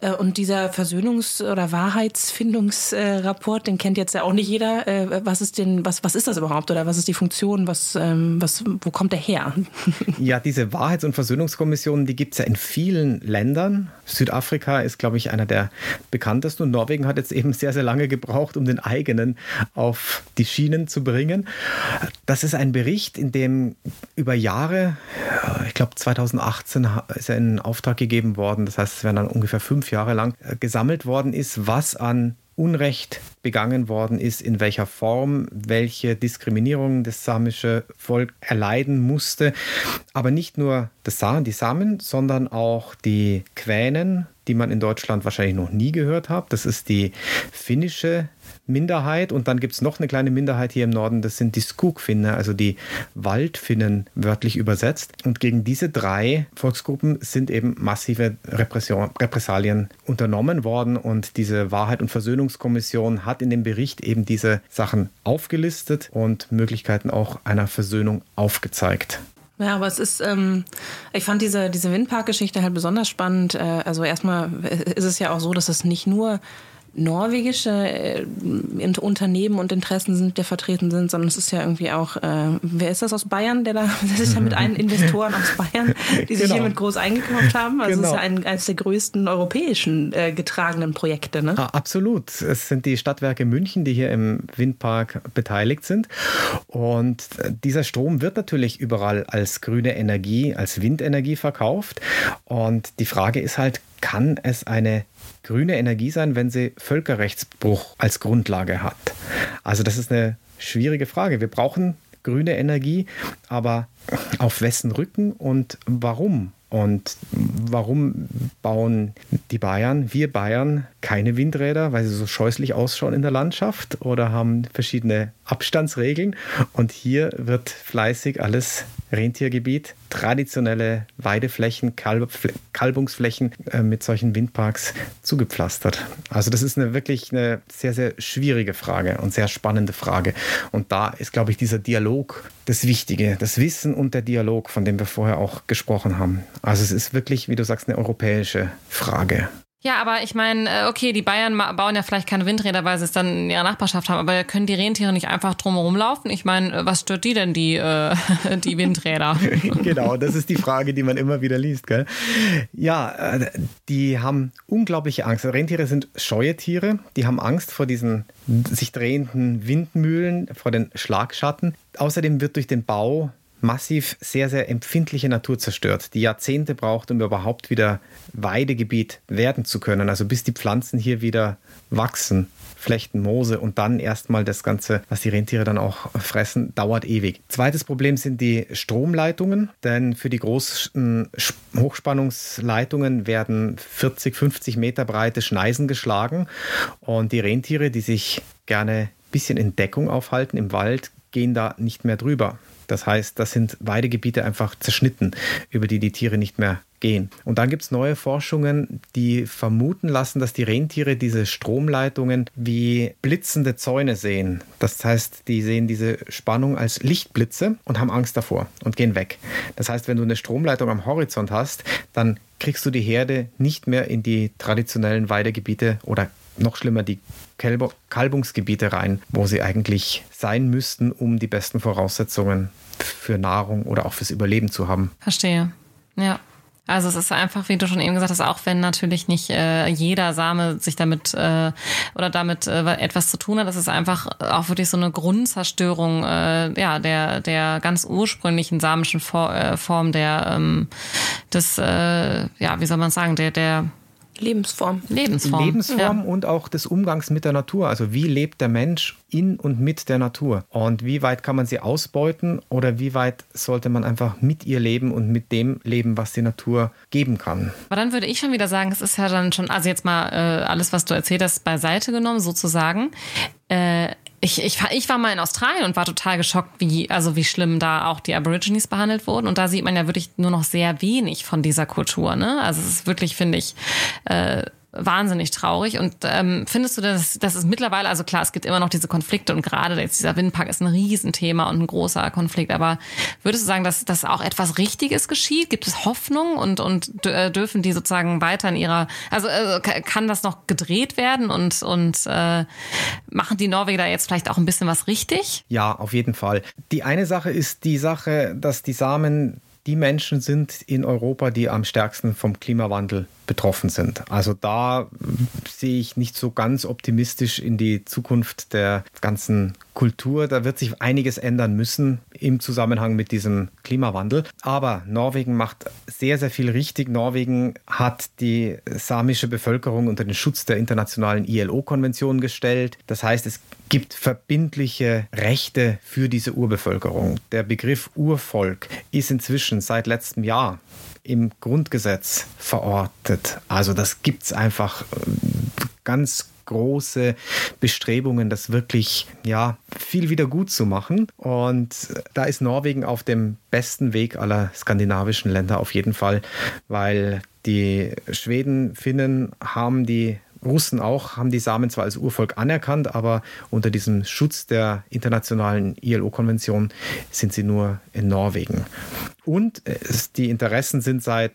Äh, und dieser Versöhnungs- oder Wahrheitsfindungsrapport, den kennt jetzt ja auch nicht jeder. Äh, was ist denn, was, was ist das überhaupt oder was ist die Funktion? Was, ähm, was, wo kommt der her? Ja, diese Wahrheits- und Versöhnungskommissionen, die gibt es ja in vielen Ländern. Südafrika ist, glaube ich, einer der bekanntesten und Norwegen hat jetzt eben sehr, sehr lange gebraucht, um den eigenen auf die Schienen zu bringen. Das ist ein Bericht, in dem über Jahre, ich glaube 2018 ist er in Auftrag gegeben worden. Das heißt, es werden dann ungefähr fünf fünf Jahre lang äh, gesammelt worden ist, was an Unrecht begangen worden ist, in welcher Form, welche Diskriminierung das samische Volk erleiden musste. Aber nicht nur das Samen, die Samen, sondern auch die Quänen, die man in Deutschland wahrscheinlich noch nie gehört hat. Das ist die finnische Minderheit und dann gibt es noch eine kleine Minderheit hier im Norden, das sind die Skoogfinne, also die Waldfinnen wörtlich übersetzt. Und gegen diese drei Volksgruppen sind eben massive Repression, Repressalien unternommen worden und diese Wahrheit- und Versöhnungskommission hat in dem Bericht eben diese Sachen aufgelistet und Möglichkeiten auch einer Versöhnung aufgezeigt. Ja, aber es ist, ähm, ich fand diese, diese Windpark-Geschichte halt besonders spannend. Äh, also erstmal ist es ja auch so, dass es nicht nur norwegische äh, Unternehmen und Interessen sind, die vertreten sind, sondern es ist ja irgendwie auch, äh, wer ist das aus Bayern, der da, das ist ja mit allen Investoren aus Bayern, die sich genau. hiermit groß eingekauft haben. Also genau. es ist ja ein, eines der größten europäischen äh, getragenen Projekte. Ne? Ah, absolut. Es sind die Stadtwerke München, die hier im Windpark beteiligt sind. Und dieser Strom wird natürlich überall als grüne Energie, als Windenergie verkauft. Und die Frage ist halt, kann es eine grüne Energie sein, wenn sie Völkerrechtsbruch als Grundlage hat? Also das ist eine schwierige Frage. Wir brauchen grüne Energie, aber auf wessen Rücken und warum? Und warum bauen die Bayern, wir Bayern, keine Windräder, weil sie so scheußlich ausschauen in der Landschaft oder haben verschiedene Abstandsregeln? Und hier wird fleißig alles Rentiergebiet, traditionelle Weideflächen, Kalb Kalbungsflächen äh, mit solchen Windparks zugepflastert. Also das ist eine wirklich eine sehr, sehr schwierige Frage und sehr spannende Frage. Und da ist, glaube ich, dieser Dialog das Wichtige, das Wissen und der Dialog, von dem wir vorher auch gesprochen haben. Also es ist wirklich, wie du sagst, eine europäische Frage. Ja, aber ich meine, äh, okay, die Bayern bauen ja vielleicht keine Windräder, weil sie es dann in ihrer Nachbarschaft haben, aber können die Rentiere nicht einfach drumherum laufen? Ich meine, äh, was stört die denn, die, äh, die Windräder? genau, das ist die Frage, die man immer wieder liest. Gell? Ja, äh, die haben unglaubliche Angst. Rentiere sind scheue Tiere, die haben Angst vor diesen sich drehenden Windmühlen, vor den Schlagschatten. Außerdem wird durch den Bau massiv sehr, sehr empfindliche Natur zerstört, die Jahrzehnte braucht, um überhaupt wieder Weidegebiet werden zu können. Also bis die Pflanzen hier wieder wachsen, Flechten, Moose und dann erstmal das Ganze, was die Rentiere dann auch fressen, dauert ewig. Zweites Problem sind die Stromleitungen, denn für die großen Hochspannungsleitungen werden 40, 50 Meter breite Schneisen geschlagen und die Rentiere, die sich gerne ein bisschen in Deckung aufhalten im Wald, gehen da nicht mehr drüber. Das heißt, das sind Weidegebiete einfach zerschnitten, über die die Tiere nicht mehr gehen. Und dann gibt es neue Forschungen, die vermuten lassen, dass die Rentiere diese Stromleitungen wie blitzende Zäune sehen. Das heißt, die sehen diese Spannung als Lichtblitze und haben Angst davor und gehen weg. Das heißt, wenn du eine Stromleitung am Horizont hast, dann kriegst du die Herde nicht mehr in die traditionellen Weidegebiete oder noch schlimmer die Kalbungsgebiete rein, wo sie eigentlich sein müssten, um die besten Voraussetzungen für Nahrung oder auch fürs Überleben zu haben. Verstehe. Ja. Also es ist einfach, wie du schon eben gesagt hast, auch wenn natürlich nicht äh, jeder Same sich damit äh, oder damit äh, etwas zu tun hat, das ist einfach auch wirklich so eine Grundzerstörung äh, ja der der ganz ursprünglichen samischen For äh, Form der ähm, des äh, ja wie soll man sagen der der Lebensform. Lebensform. Lebensform ja. und auch des Umgangs mit der Natur. Also wie lebt der Mensch in und mit der Natur? Und wie weit kann man sie ausbeuten oder wie weit sollte man einfach mit ihr leben und mit dem leben, was die Natur geben kann? Aber dann würde ich schon wieder sagen, es ist ja dann schon, also jetzt mal äh, alles, was du erzählt hast, beiseite genommen sozusagen. Äh, ich, ich, ich war mal in Australien und war total geschockt, wie, also wie schlimm da auch die Aborigines behandelt wurden. Und da sieht man ja wirklich nur noch sehr wenig von dieser Kultur. Ne? Also es ist wirklich, finde ich, äh, wahnsinnig traurig. Und ähm, findest du, dass, dass es mittlerweile, also klar, es gibt immer noch diese Konflikte und gerade jetzt dieser Windpark ist ein Riesenthema und ein großer Konflikt, aber würdest du sagen, dass, dass auch etwas Richtiges geschieht? Gibt es Hoffnung und, und äh, dürfen die sozusagen weiter in ihrer, also äh, kann das noch gedreht werden und, und äh, machen die Norweger da jetzt vielleicht auch ein bisschen was richtig? Ja, auf jeden Fall. Die eine Sache ist die Sache, dass die Samen die Menschen sind in Europa, die am stärksten vom Klimawandel betroffen sind. Also da sehe ich nicht so ganz optimistisch in die Zukunft der ganzen Kultur. Da wird sich einiges ändern müssen im Zusammenhang mit diesem Klimawandel. Aber Norwegen macht sehr, sehr viel richtig. Norwegen hat die samische Bevölkerung unter den Schutz der internationalen ILO-Konvention gestellt. Das heißt, es gibt verbindliche Rechte für diese Urbevölkerung. Der Begriff Urvolk ist inzwischen seit letztem Jahr im Grundgesetz verortet. Also das gibt es einfach äh, ganz große Bestrebungen, das wirklich ja viel wieder gut zu machen. Und da ist Norwegen auf dem besten Weg aller skandinavischen Länder auf jeden Fall, weil die Schweden, Finnen haben die Russen auch haben die Samen zwar als Urvolk anerkannt, aber unter diesem Schutz der internationalen ILO-Konvention sind sie nur in Norwegen. Und die Interessen sind seit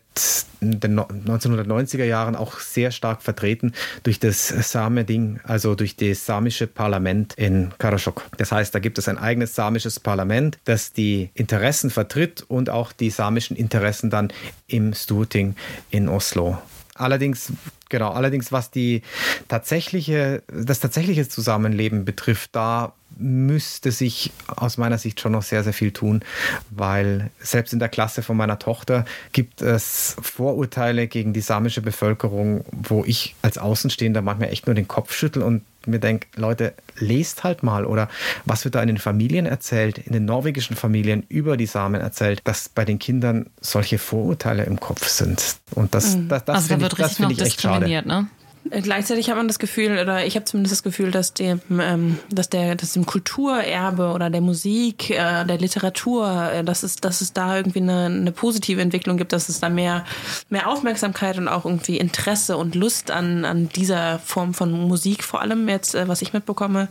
den 1990er Jahren auch sehr stark vertreten durch das Same-Ding, also durch das samische Parlament in Karasjok. Das heißt, da gibt es ein eigenes samisches Parlament, das die Interessen vertritt und auch die samischen Interessen dann im Storting in Oslo. Allerdings Genau, allerdings was die tatsächliche, das tatsächliche Zusammenleben betrifft, da müsste sich aus meiner Sicht schon noch sehr, sehr viel tun, weil selbst in der Klasse von meiner Tochter gibt es Vorurteile gegen die samische Bevölkerung, wo ich als Außenstehender manchmal echt nur den Kopf schüttel und mir denke, Leute, lest halt mal oder was wird da in den Familien erzählt, in den norwegischen Familien über die Samen erzählt, dass bei den Kindern solche Vorurteile im Kopf sind. Und das, mhm. das, das also finde da ich, find ich echt schade. Ne? Äh, gleichzeitig hat man das Gefühl, oder ich habe zumindest das Gefühl, dass dem, ähm, dass der, dass dem Kulturerbe oder der Musik, äh, der Literatur, äh, dass es, dass es da irgendwie eine, eine positive Entwicklung gibt, dass es da mehr, mehr Aufmerksamkeit und auch irgendwie Interesse und Lust an, an dieser Form von Musik, vor allem jetzt, äh, was ich mitbekomme,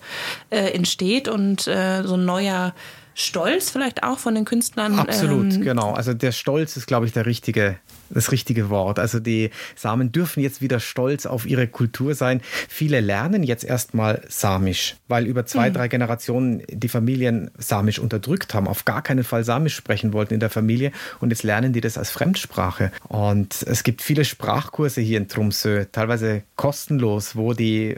äh, entsteht und äh, so ein neuer Stolz vielleicht auch von den Künstlern. Absolut, ähm, genau. Also der Stolz ist, glaube ich, der richtige, das richtige Wort. Also die Samen dürfen jetzt wieder stolz auf ihre Kultur sein. Viele lernen jetzt erstmal Samisch, weil über zwei, mhm. drei Generationen die Familien Samisch unterdrückt haben, auf gar keinen Fall Samisch sprechen wollten in der Familie und jetzt lernen die das als Fremdsprache. Und es gibt viele Sprachkurse hier in Tromsø, teilweise kostenlos, wo die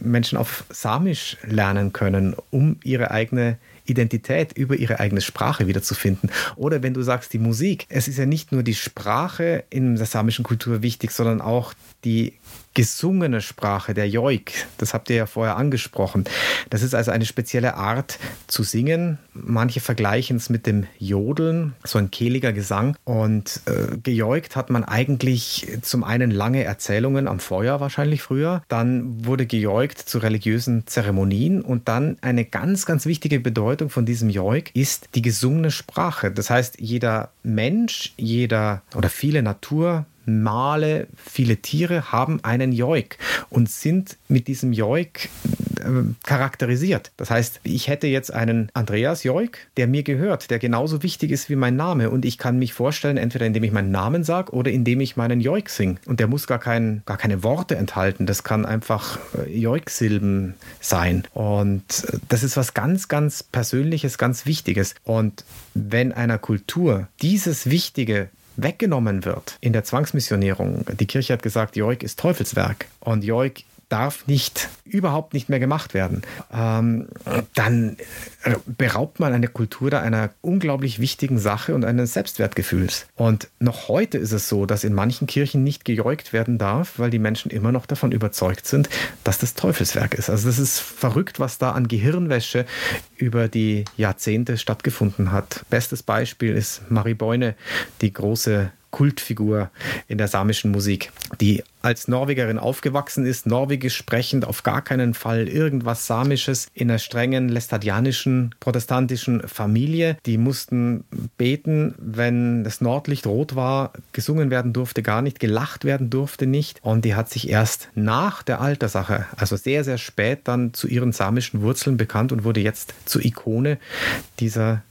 Menschen auf Samisch lernen können, um ihre eigene Identität über ihre eigene Sprache wiederzufinden. Oder wenn du sagst, die Musik, es ist ja nicht nur die Sprache in der samischen Kultur wichtig, sondern auch die gesungene Sprache, der Joik, das habt ihr ja vorher angesprochen. Das ist also eine spezielle Art zu singen. Manche vergleichen es mit dem Jodeln, so ein kehliger Gesang. Und äh, gejoikt hat man eigentlich zum einen lange Erzählungen am Feuer wahrscheinlich früher. Dann wurde gejoikt zu religiösen Zeremonien. Und dann eine ganz, ganz wichtige Bedeutung von diesem Joik ist die gesungene Sprache. Das heißt, jeder Mensch, jeder oder viele Natur, Male, viele Tiere haben einen Joik und sind mit diesem Joik äh, charakterisiert. Das heißt, ich hätte jetzt einen Andreas Joik, der mir gehört, der genauso wichtig ist wie mein Name und ich kann mich vorstellen, entweder indem ich meinen Namen sage oder indem ich meinen Joik singe. Und der muss gar, kein, gar keine Worte enthalten, das kann einfach äh, Joik-Silben sein. Und äh, das ist was ganz, ganz Persönliches, ganz Wichtiges. Und wenn einer Kultur dieses Wichtige weggenommen wird in der Zwangsmissionierung, die Kirche hat gesagt, Joik ist Teufelswerk. Und Joik darf nicht, überhaupt nicht mehr gemacht werden, ähm, dann beraubt man eine Kultur da einer unglaublich wichtigen Sache und eines Selbstwertgefühls. Und noch heute ist es so, dass in manchen Kirchen nicht gejoikt werden darf, weil die Menschen immer noch davon überzeugt sind, dass das Teufelswerk ist. Also das ist verrückt, was da an Gehirnwäsche über die Jahrzehnte stattgefunden hat. Bestes Beispiel ist Marie Beune, die große Kultfigur in der samischen Musik, die als Norwegerin aufgewachsen ist, norwegisch sprechend, auf gar keinen Fall irgendwas Samisches in einer strengen lästadianischen protestantischen Familie. Die mussten beten, wenn das Nordlicht rot war, gesungen werden durfte gar nicht, gelacht werden durfte nicht. Und die hat sich erst nach der Altersache, also sehr, sehr spät, dann zu ihren samischen Wurzeln bekannt und wurde jetzt zur Ikone dieser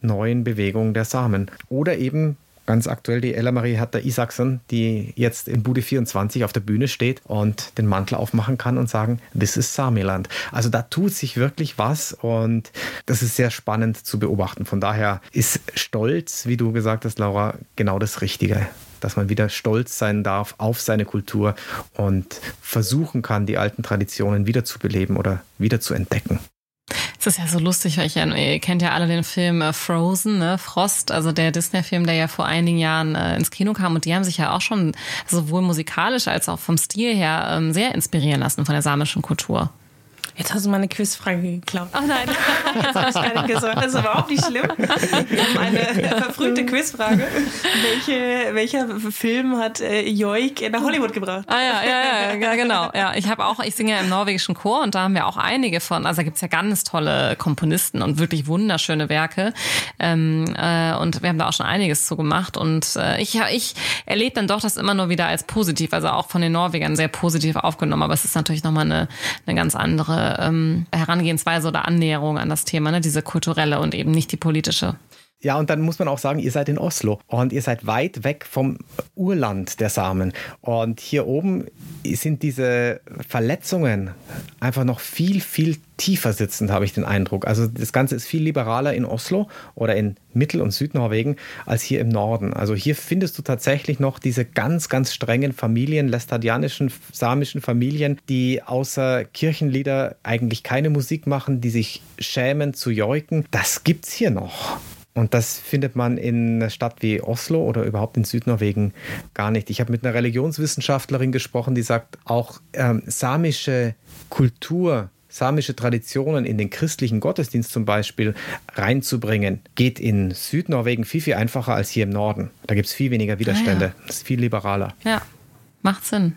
neuen Bewegung der Samen. Oder eben Ganz aktuell die Ella Marie Hertha Isaksen, die jetzt in Bude 24 auf der Bühne steht und den Mantel aufmachen kann und sagen, this is Samiland. Also da tut sich wirklich was und das ist sehr spannend zu beobachten. Von daher ist Stolz, wie du gesagt hast, Laura, genau das Richtige dass man wieder stolz sein darf auf seine Kultur und versuchen kann, die alten Traditionen wiederzubeleben oder wieder zu entdecken. Es ist ja so lustig, weil ich ja, ihr kennt ja alle den Film äh, Frozen, ne? Frost, also der Disney-Film, der ja vor einigen Jahren äh, ins Kino kam und die haben sich ja auch schon sowohl musikalisch als auch vom Stil her ähm, sehr inspirieren lassen von der samischen Kultur. Jetzt hast du meine Quizfrage geklaut. Oh nein. Jetzt habe ich keine gesagt. Das ist überhaupt nicht schlimm. Eine verfrühte Quizfrage. Welche, welcher Film hat äh, Joik nach Hollywood gebracht? Ah ja, ja, ja, ja genau. Ja, ich habe auch, ich singe ja im norwegischen Chor und da haben wir auch einige von. Also da gibt's ja ganz tolle Komponisten und wirklich wunderschöne Werke. Ähm, äh, und wir haben da auch schon einiges zu gemacht. Und äh, ich, ich erlebe dann doch das immer nur wieder als positiv, also auch von den Norwegern sehr positiv aufgenommen. Aber es ist natürlich nochmal eine, eine ganz andere ähm, Herangehensweise oder Annäherung an das Thema, ne? diese kulturelle und eben nicht die politische. Ja, und dann muss man auch sagen, ihr seid in Oslo und ihr seid weit weg vom Urland der Samen. Und hier oben sind diese Verletzungen einfach noch viel, viel tiefer sitzend, habe ich den Eindruck. Also das Ganze ist viel liberaler in Oslo oder in Mittel- und Südnorwegen als hier im Norden. Also hier findest du tatsächlich noch diese ganz, ganz strengen Familien, lästadianischen, samischen Familien, die außer Kirchenlieder eigentlich keine Musik machen, die sich schämen zu joiken. Das gibt's hier noch. Und das findet man in einer Stadt wie Oslo oder überhaupt in Südnorwegen gar nicht. Ich habe mit einer Religionswissenschaftlerin gesprochen, die sagt, auch ähm, samische Kultur, samische Traditionen in den christlichen Gottesdienst zum Beispiel reinzubringen, geht in Südnorwegen viel, viel einfacher als hier im Norden. Da gibt es viel weniger Widerstände. Ah, ja. Das ist viel liberaler. Ja, macht Sinn.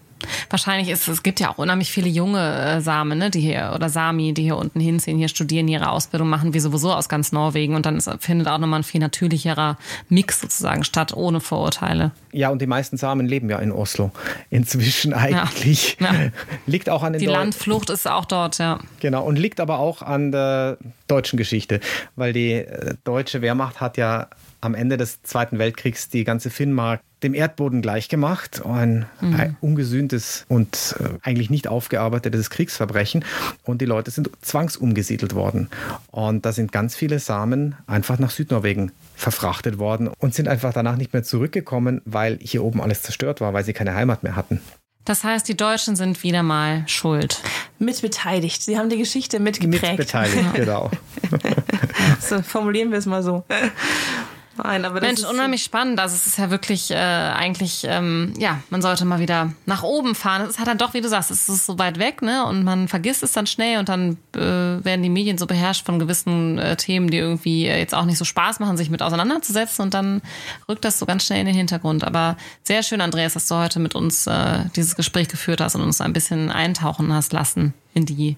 Wahrscheinlich ist es gibt ja auch unheimlich viele junge äh, Samen, ne, die hier oder Sami, die hier unten hinziehen, hier studieren, ihre Ausbildung machen, wie sowieso aus ganz Norwegen und dann ist, findet auch nochmal ein viel natürlicherer Mix sozusagen statt, ohne Vorurteile. Ja, und die meisten Samen leben ja in Oslo. Inzwischen eigentlich. Ja. Ja. Liegt auch an den Die Deu Landflucht ist auch dort, ja. Genau, und liegt aber auch an der deutschen Geschichte, weil die äh, deutsche Wehrmacht hat ja am Ende des Zweiten Weltkriegs die ganze Finnmark dem Erdboden gleichgemacht. Ein, mhm. ein ungesühntes und äh, eigentlich nicht aufgearbeitetes Kriegsverbrechen. Und die Leute sind zwangsumgesiedelt worden. Und da sind ganz viele Samen einfach nach Südnorwegen verfrachtet worden und sind einfach danach nicht mehr zurückgekommen, weil hier oben alles zerstört war, weil sie keine Heimat mehr hatten. Das heißt, die Deutschen sind wieder mal schuld. Mitbeteiligt. Sie haben die Geschichte mitgeprägt. Mitbeteiligt, genau. so formulieren wir es mal so. Nein, aber das Mensch, ist unheimlich spannend. Also es ist ja wirklich äh, eigentlich, ähm, ja, man sollte mal wieder nach oben fahren. Es hat dann doch, wie du sagst, es ist so weit weg, ne? Und man vergisst es dann schnell und dann äh, werden die Medien so beherrscht von gewissen äh, Themen, die irgendwie äh, jetzt auch nicht so Spaß machen, sich mit auseinanderzusetzen und dann rückt das so ganz schnell in den Hintergrund. Aber sehr schön, Andreas, dass du heute mit uns äh, dieses Gespräch geführt hast und uns ein bisschen eintauchen hast lassen in die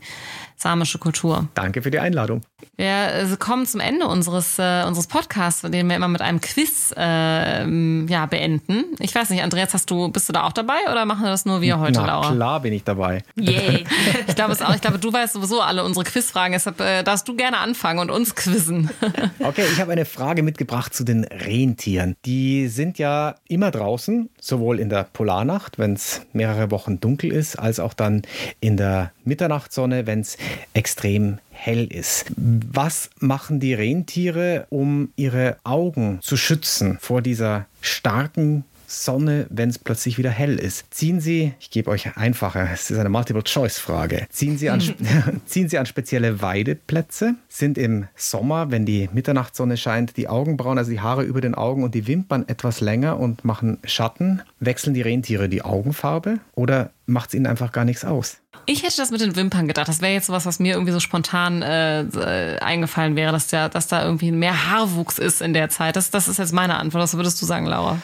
samische Kultur. Danke für die Einladung. Wir äh, kommen zum Ende unseres, äh, unseres Podcasts, den wir immer mit einem Quiz äh, ja, beenden. Ich weiß nicht, Andreas, hast du, bist du da auch dabei oder machen wir das nur wir heute, Na, Laura? Klar bin ich dabei. Yay. Ich glaube es auch. Ich glaube, du weißt sowieso alle unsere Quizfragen. Deshalb äh, darfst du gerne anfangen und uns quizzen. Okay, ich habe eine Frage mitgebracht zu den Rentieren. Die sind ja immer draußen, sowohl in der Polarnacht, wenn es mehrere Wochen dunkel ist, als auch dann in der Mitternachtssonne, wenn es extrem hell ist. Was machen die Rentiere, um ihre Augen zu schützen vor dieser starken Sonne, wenn es plötzlich wieder hell ist? Ziehen Sie, ich gebe euch einfacher, es ist eine Multiple-Choice-Frage, ziehen, Sie an, ziehen Sie an spezielle Weideplätze, sind im Sommer, wenn die Mitternachtssonne scheint, die Augenbrauen, also die Haare über den Augen und die Wimpern etwas länger und machen Schatten? Wechseln die Rentiere die Augenfarbe oder macht es ihnen einfach gar nichts aus? Ich hätte das mit den Wimpern gedacht. Das wäre jetzt was, was mir irgendwie so spontan äh, äh, eingefallen wäre, dass, der, dass da irgendwie mehr Haarwuchs ist in der Zeit. Das, das ist jetzt meine Antwort. Was würdest du sagen, Laura?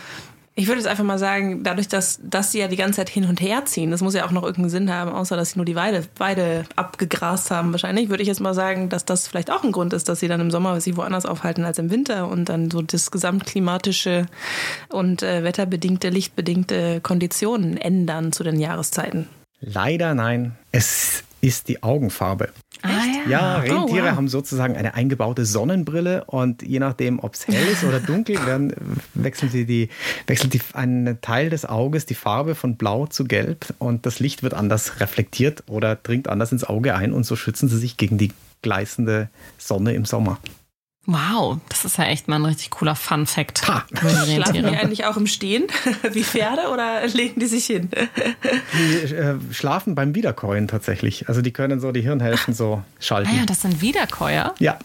Ich würde jetzt einfach mal sagen, dadurch, dass, dass sie ja die ganze Zeit hin und her ziehen, das muss ja auch noch irgendeinen Sinn haben, außer dass sie nur die Weide, Weide abgegrast haben wahrscheinlich, würde ich jetzt mal sagen, dass das vielleicht auch ein Grund ist, dass sie dann im Sommer sich woanders aufhalten als im Winter und dann so das gesamtklimatische und äh, wetterbedingte, lichtbedingte Konditionen ändern zu den Jahreszeiten. Leider nein. Es ist die Augenfarbe. Ah, ja. ja, Rentiere oh, wow. haben sozusagen eine eingebaute Sonnenbrille und je nachdem, ob es hell ist oder dunkel, werden, wechseln sie die, wechselt die, ein Teil des Auges die Farbe von blau zu gelb und das Licht wird anders reflektiert oder dringt anders ins Auge ein und so schützen sie sich gegen die gleißende Sonne im Sommer. Wow, das ist ja echt mal ein richtig cooler Fun Fact. Ha. Schlafen die eigentlich auch im Stehen wie Pferde oder legen die sich hin? Die äh, schlafen beim Wiederkäuen tatsächlich. Also die können so die Hirnhälften so schalten. Ah ja, das sind Wiederkäuer? Ja.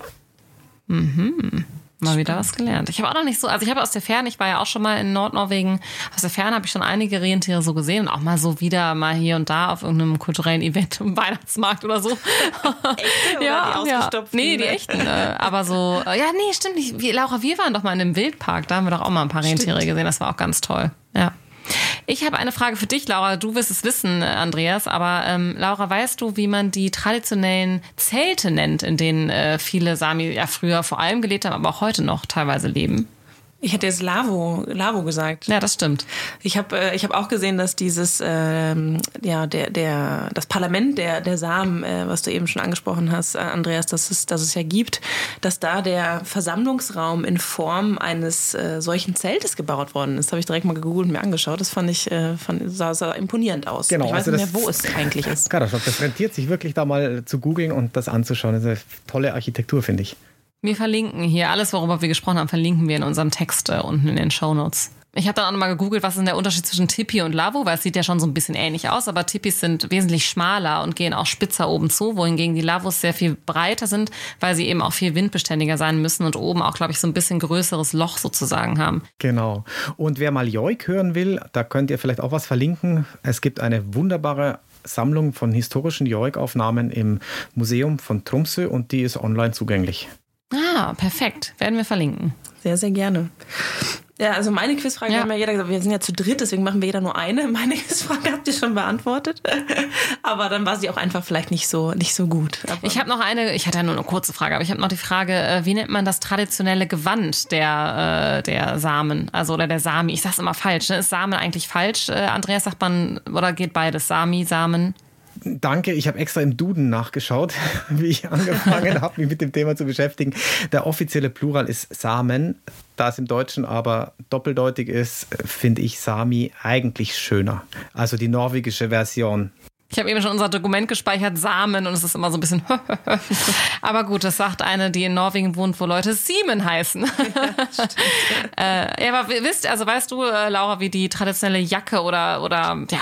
Mhm. Mal wieder was gelernt. Ich habe auch noch nicht so, also ich habe aus der Ferne, ich war ja auch schon mal in Nordnorwegen, aus der Ferne habe ich schon einige Rentiere so gesehen und auch mal so wieder mal hier und da auf irgendeinem kulturellen Event im Weihnachtsmarkt oder so. Echte ja, die ja. Nee, die echten. Äh, aber so, äh, ja, nee, stimmt nicht. Laura, wir waren doch mal in einem Wildpark, da haben wir doch auch mal ein paar Rentiere gesehen, das war auch ganz toll. Ja. Ich habe eine Frage für dich, Laura. Du wirst es wissen, Andreas. Aber ähm, Laura, weißt du, wie man die traditionellen Zelte nennt, in denen äh, viele Sami ja früher vor allem gelebt haben, aber auch heute noch teilweise leben? Ich hätte jetzt Lavo, Lavo gesagt. Ja, das stimmt. Ich habe äh, ich hab auch gesehen, dass dieses ähm, ja der der das Parlament der der Samen, äh, was du eben schon angesprochen hast, äh, Andreas, dass es dass es ja gibt, dass da der Versammlungsraum in Form eines äh, solchen Zeltes gebaut worden ist. Habe ich direkt mal gegoogelt und mir angeschaut. Das fand ich äh, fand, sah, sah imponierend aus. Genau, ich weiß also nicht mehr, das- wo es eigentlich ist. Das rentiert sich wirklich da mal zu googeln und das anzuschauen. Das ist eine tolle Architektur, finde ich. Wir verlinken hier alles, worüber wir gesprochen haben, verlinken wir in unserem Text äh, unten in den Shownotes. Ich habe dann auch nochmal gegoogelt, was ist denn der Unterschied zwischen Tipi und Lavo, weil es sieht ja schon so ein bisschen ähnlich aus, aber Tipis sind wesentlich schmaler und gehen auch spitzer oben zu, wohingegen die Lavos sehr viel breiter sind, weil sie eben auch viel windbeständiger sein müssen und oben auch, glaube ich, so ein bisschen größeres Loch sozusagen haben. Genau. Und wer mal Joik hören will, da könnt ihr vielleicht auch was verlinken. Es gibt eine wunderbare Sammlung von historischen Joik-Aufnahmen im Museum von Tromsø und die ist online zugänglich. Ah, perfekt. Werden wir verlinken. Sehr, sehr gerne. Ja, also meine Quizfrage Ja. haben ja jeder gesagt, wir sind ja zu dritt, deswegen machen wir jeder nur eine. Meine Quizfrage habt ihr schon beantwortet. Aber dann war sie auch einfach vielleicht nicht so, nicht so gut. Aber Ich habe noch eine, ich hatte ja nur eine kurze Frage, aber ich habe noch die Frage, äh, wie nennt man das traditionelle Gewand der, äh, der Samen, also oder der Sami? Ich sag's immer falsch, ne? Ist Samen eigentlich falsch? Äh, Andreas sagt man, oder geht beides? Sami, Samen? Danke, ich habe extra im Duden nachgeschaut, wie ich angefangen habe, mich mit dem Thema zu beschäftigen. Der offizielle Plural ist Samen. Da es im Deutschen aber doppeldeutig ist, finde ich Sami eigentlich schöner. Also die norwegische Version. Ich habe eben schon unser Dokument gespeichert, Samen, und es ist immer so ein bisschen. aber gut, das sagt eine, die in Norwegen wohnt, wo Leute Siemen heißen. äh, ja, aber wisst, also weißt du, äh, Laura, wie die traditionelle Jacke oder, oder ja,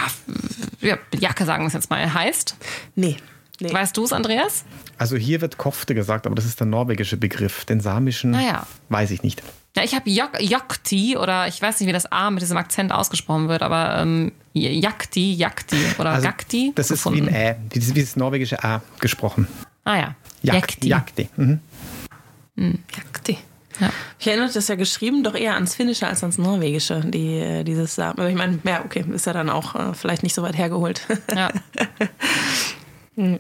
ja, Jacke sagen wir es jetzt mal, heißt? nee. nee. Weißt du es, Andreas? Also hier wird Kofte gesagt, aber das ist der norwegische Begriff. Den samischen Ah ja. weiß ich nicht. Ja, ich habe Jok Jokti oder ich weiß nicht, wie das A mit diesem Akzent ausgesprochen wird, aber ähm, Jakti, Jakti oder Also Gakti. das ist wie ein Ä, wie das, wie das norwegische A gesprochen. Ah ja. Jakti. Jakti. Mhm. Jakti. Ja. Ich erinnere das ja geschrieben, doch eher ans Finnische als ans Norwegische, die, äh, dieses Samen. Aber ich meine, ja, okay, ist ja dann auch äh, vielleicht nicht so weit hergeholt. ja.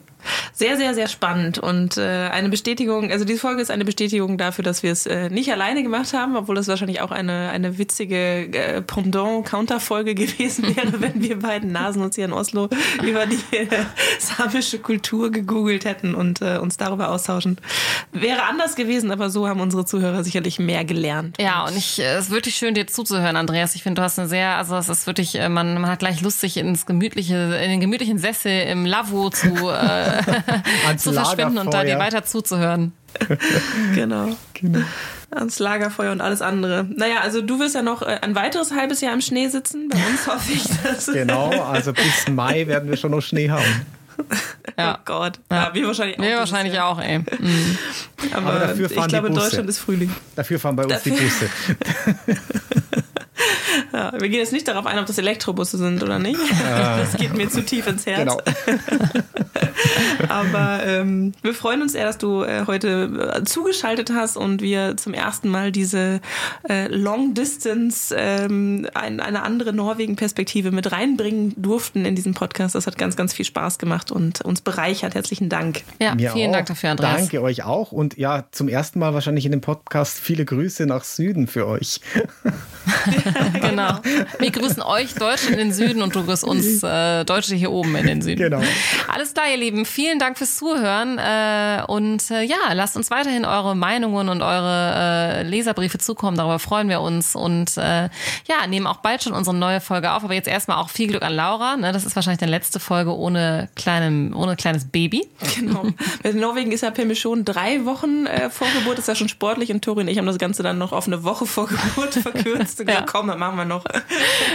Sehr, sehr, sehr spannend und äh, eine Bestätigung, also diese Folge ist eine Bestätigung dafür, dass wir es äh, nicht alleine gemacht haben, obwohl das wahrscheinlich auch eine, eine witzige äh, Pendant-Counter-Folge gewesen wäre, wenn wir beiden Nasen uns hier in Oslo über die äh, samische Kultur gegoogelt hätten und äh, uns darüber austauschen. Wäre anders gewesen, aber so haben unsere Zuhörer sicherlich mehr gelernt. Ja, und ich, äh, es ist wirklich schön, dir zuzuhören, Andreas. Ich finde, du hast eine sehr, also es ist wirklich, man, man hat gleich Lust, sich ins gemütliche, in den gemütlichen Sessel im Lavo zu, äh, zu verschwinden und da dir weiter zuzuhören. Genau. Ans Lagerfeuer und alles andere. Naja, also du wirst ja noch äh, ein weiteres halbes Jahr im Schnee sitzen. Bei uns hoffe ich, dass Genau, also bis Mai werden wir schon noch Schnee haben. Ja. Oh Gott. Ja, wir wahrscheinlich auch. Wir wahrscheinlich Jahr. auch, ey. Mhm. Aber, Aber dafür fahren ich glaube, die Busse. Deutschland ist Frühling. Dafür fahren bei uns die Dafür- Busse. Ja, wir gehen jetzt nicht darauf ein, ob das Elektrobusse sind oder nicht. Das geht mir zu tief ins Herz. Genau. Aber ähm, wir freuen uns sehr, dass du äh, heute äh, zugeschaltet hast und wir zum ersten Mal diese äh, Long Distance, ähm, ein, eine andere Norwegen-Perspektive mit reinbringen durften in diesen Podcast. Das hat ganz, ganz viel Spaß gemacht und uns bereichert. Herzlichen Dank. Ja, Mir vielen auch. Dank dafür, Andreas. Danke euch auch. Und ja, zum ersten Mal wahrscheinlich in dem Podcast viele Grüße nach Süden für euch. Genau. Wir grüßen euch Deutsche in den Süden und du grüßt uns äh, Deutsche hier oben in den Süden. Genau. Alles klar, ihr Lieben. Vielen Dank fürs Zuhören. Äh, und äh, ja, lasst uns weiterhin eure Meinungen und eure äh, Leserbriefe zukommen. Darüber freuen wir uns. Und äh, ja, nehmen auch bald schon unsere neue Folge auf. Aber jetzt erstmal auch viel Glück an Laura. Ne? Das ist wahrscheinlich deine letzte Folge ohne, kleinem, ohne kleines Baby. Genau. In Norwegen ist ja Permission drei Wochen äh, vor Geburt, ist ja schon sportlich und Tori und ich haben das Ganze dann noch auf eine Woche vor Geburt verkürzt. Und ja. komm, dann machen wir noch.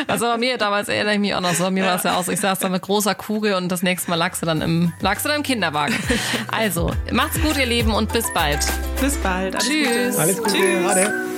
Also bei mir damals erinnere ich mich auch noch so, mir war es ja auch so, ich saß da mit großer Kugel und das nächste Mal lagst du dann im, lagst du dann im Kinderwagen. Also, macht's gut, ihr Lieben, und bis bald. Bis bald. Alles Tschüss. Gute. Alles Gute. Tschüss. Ade.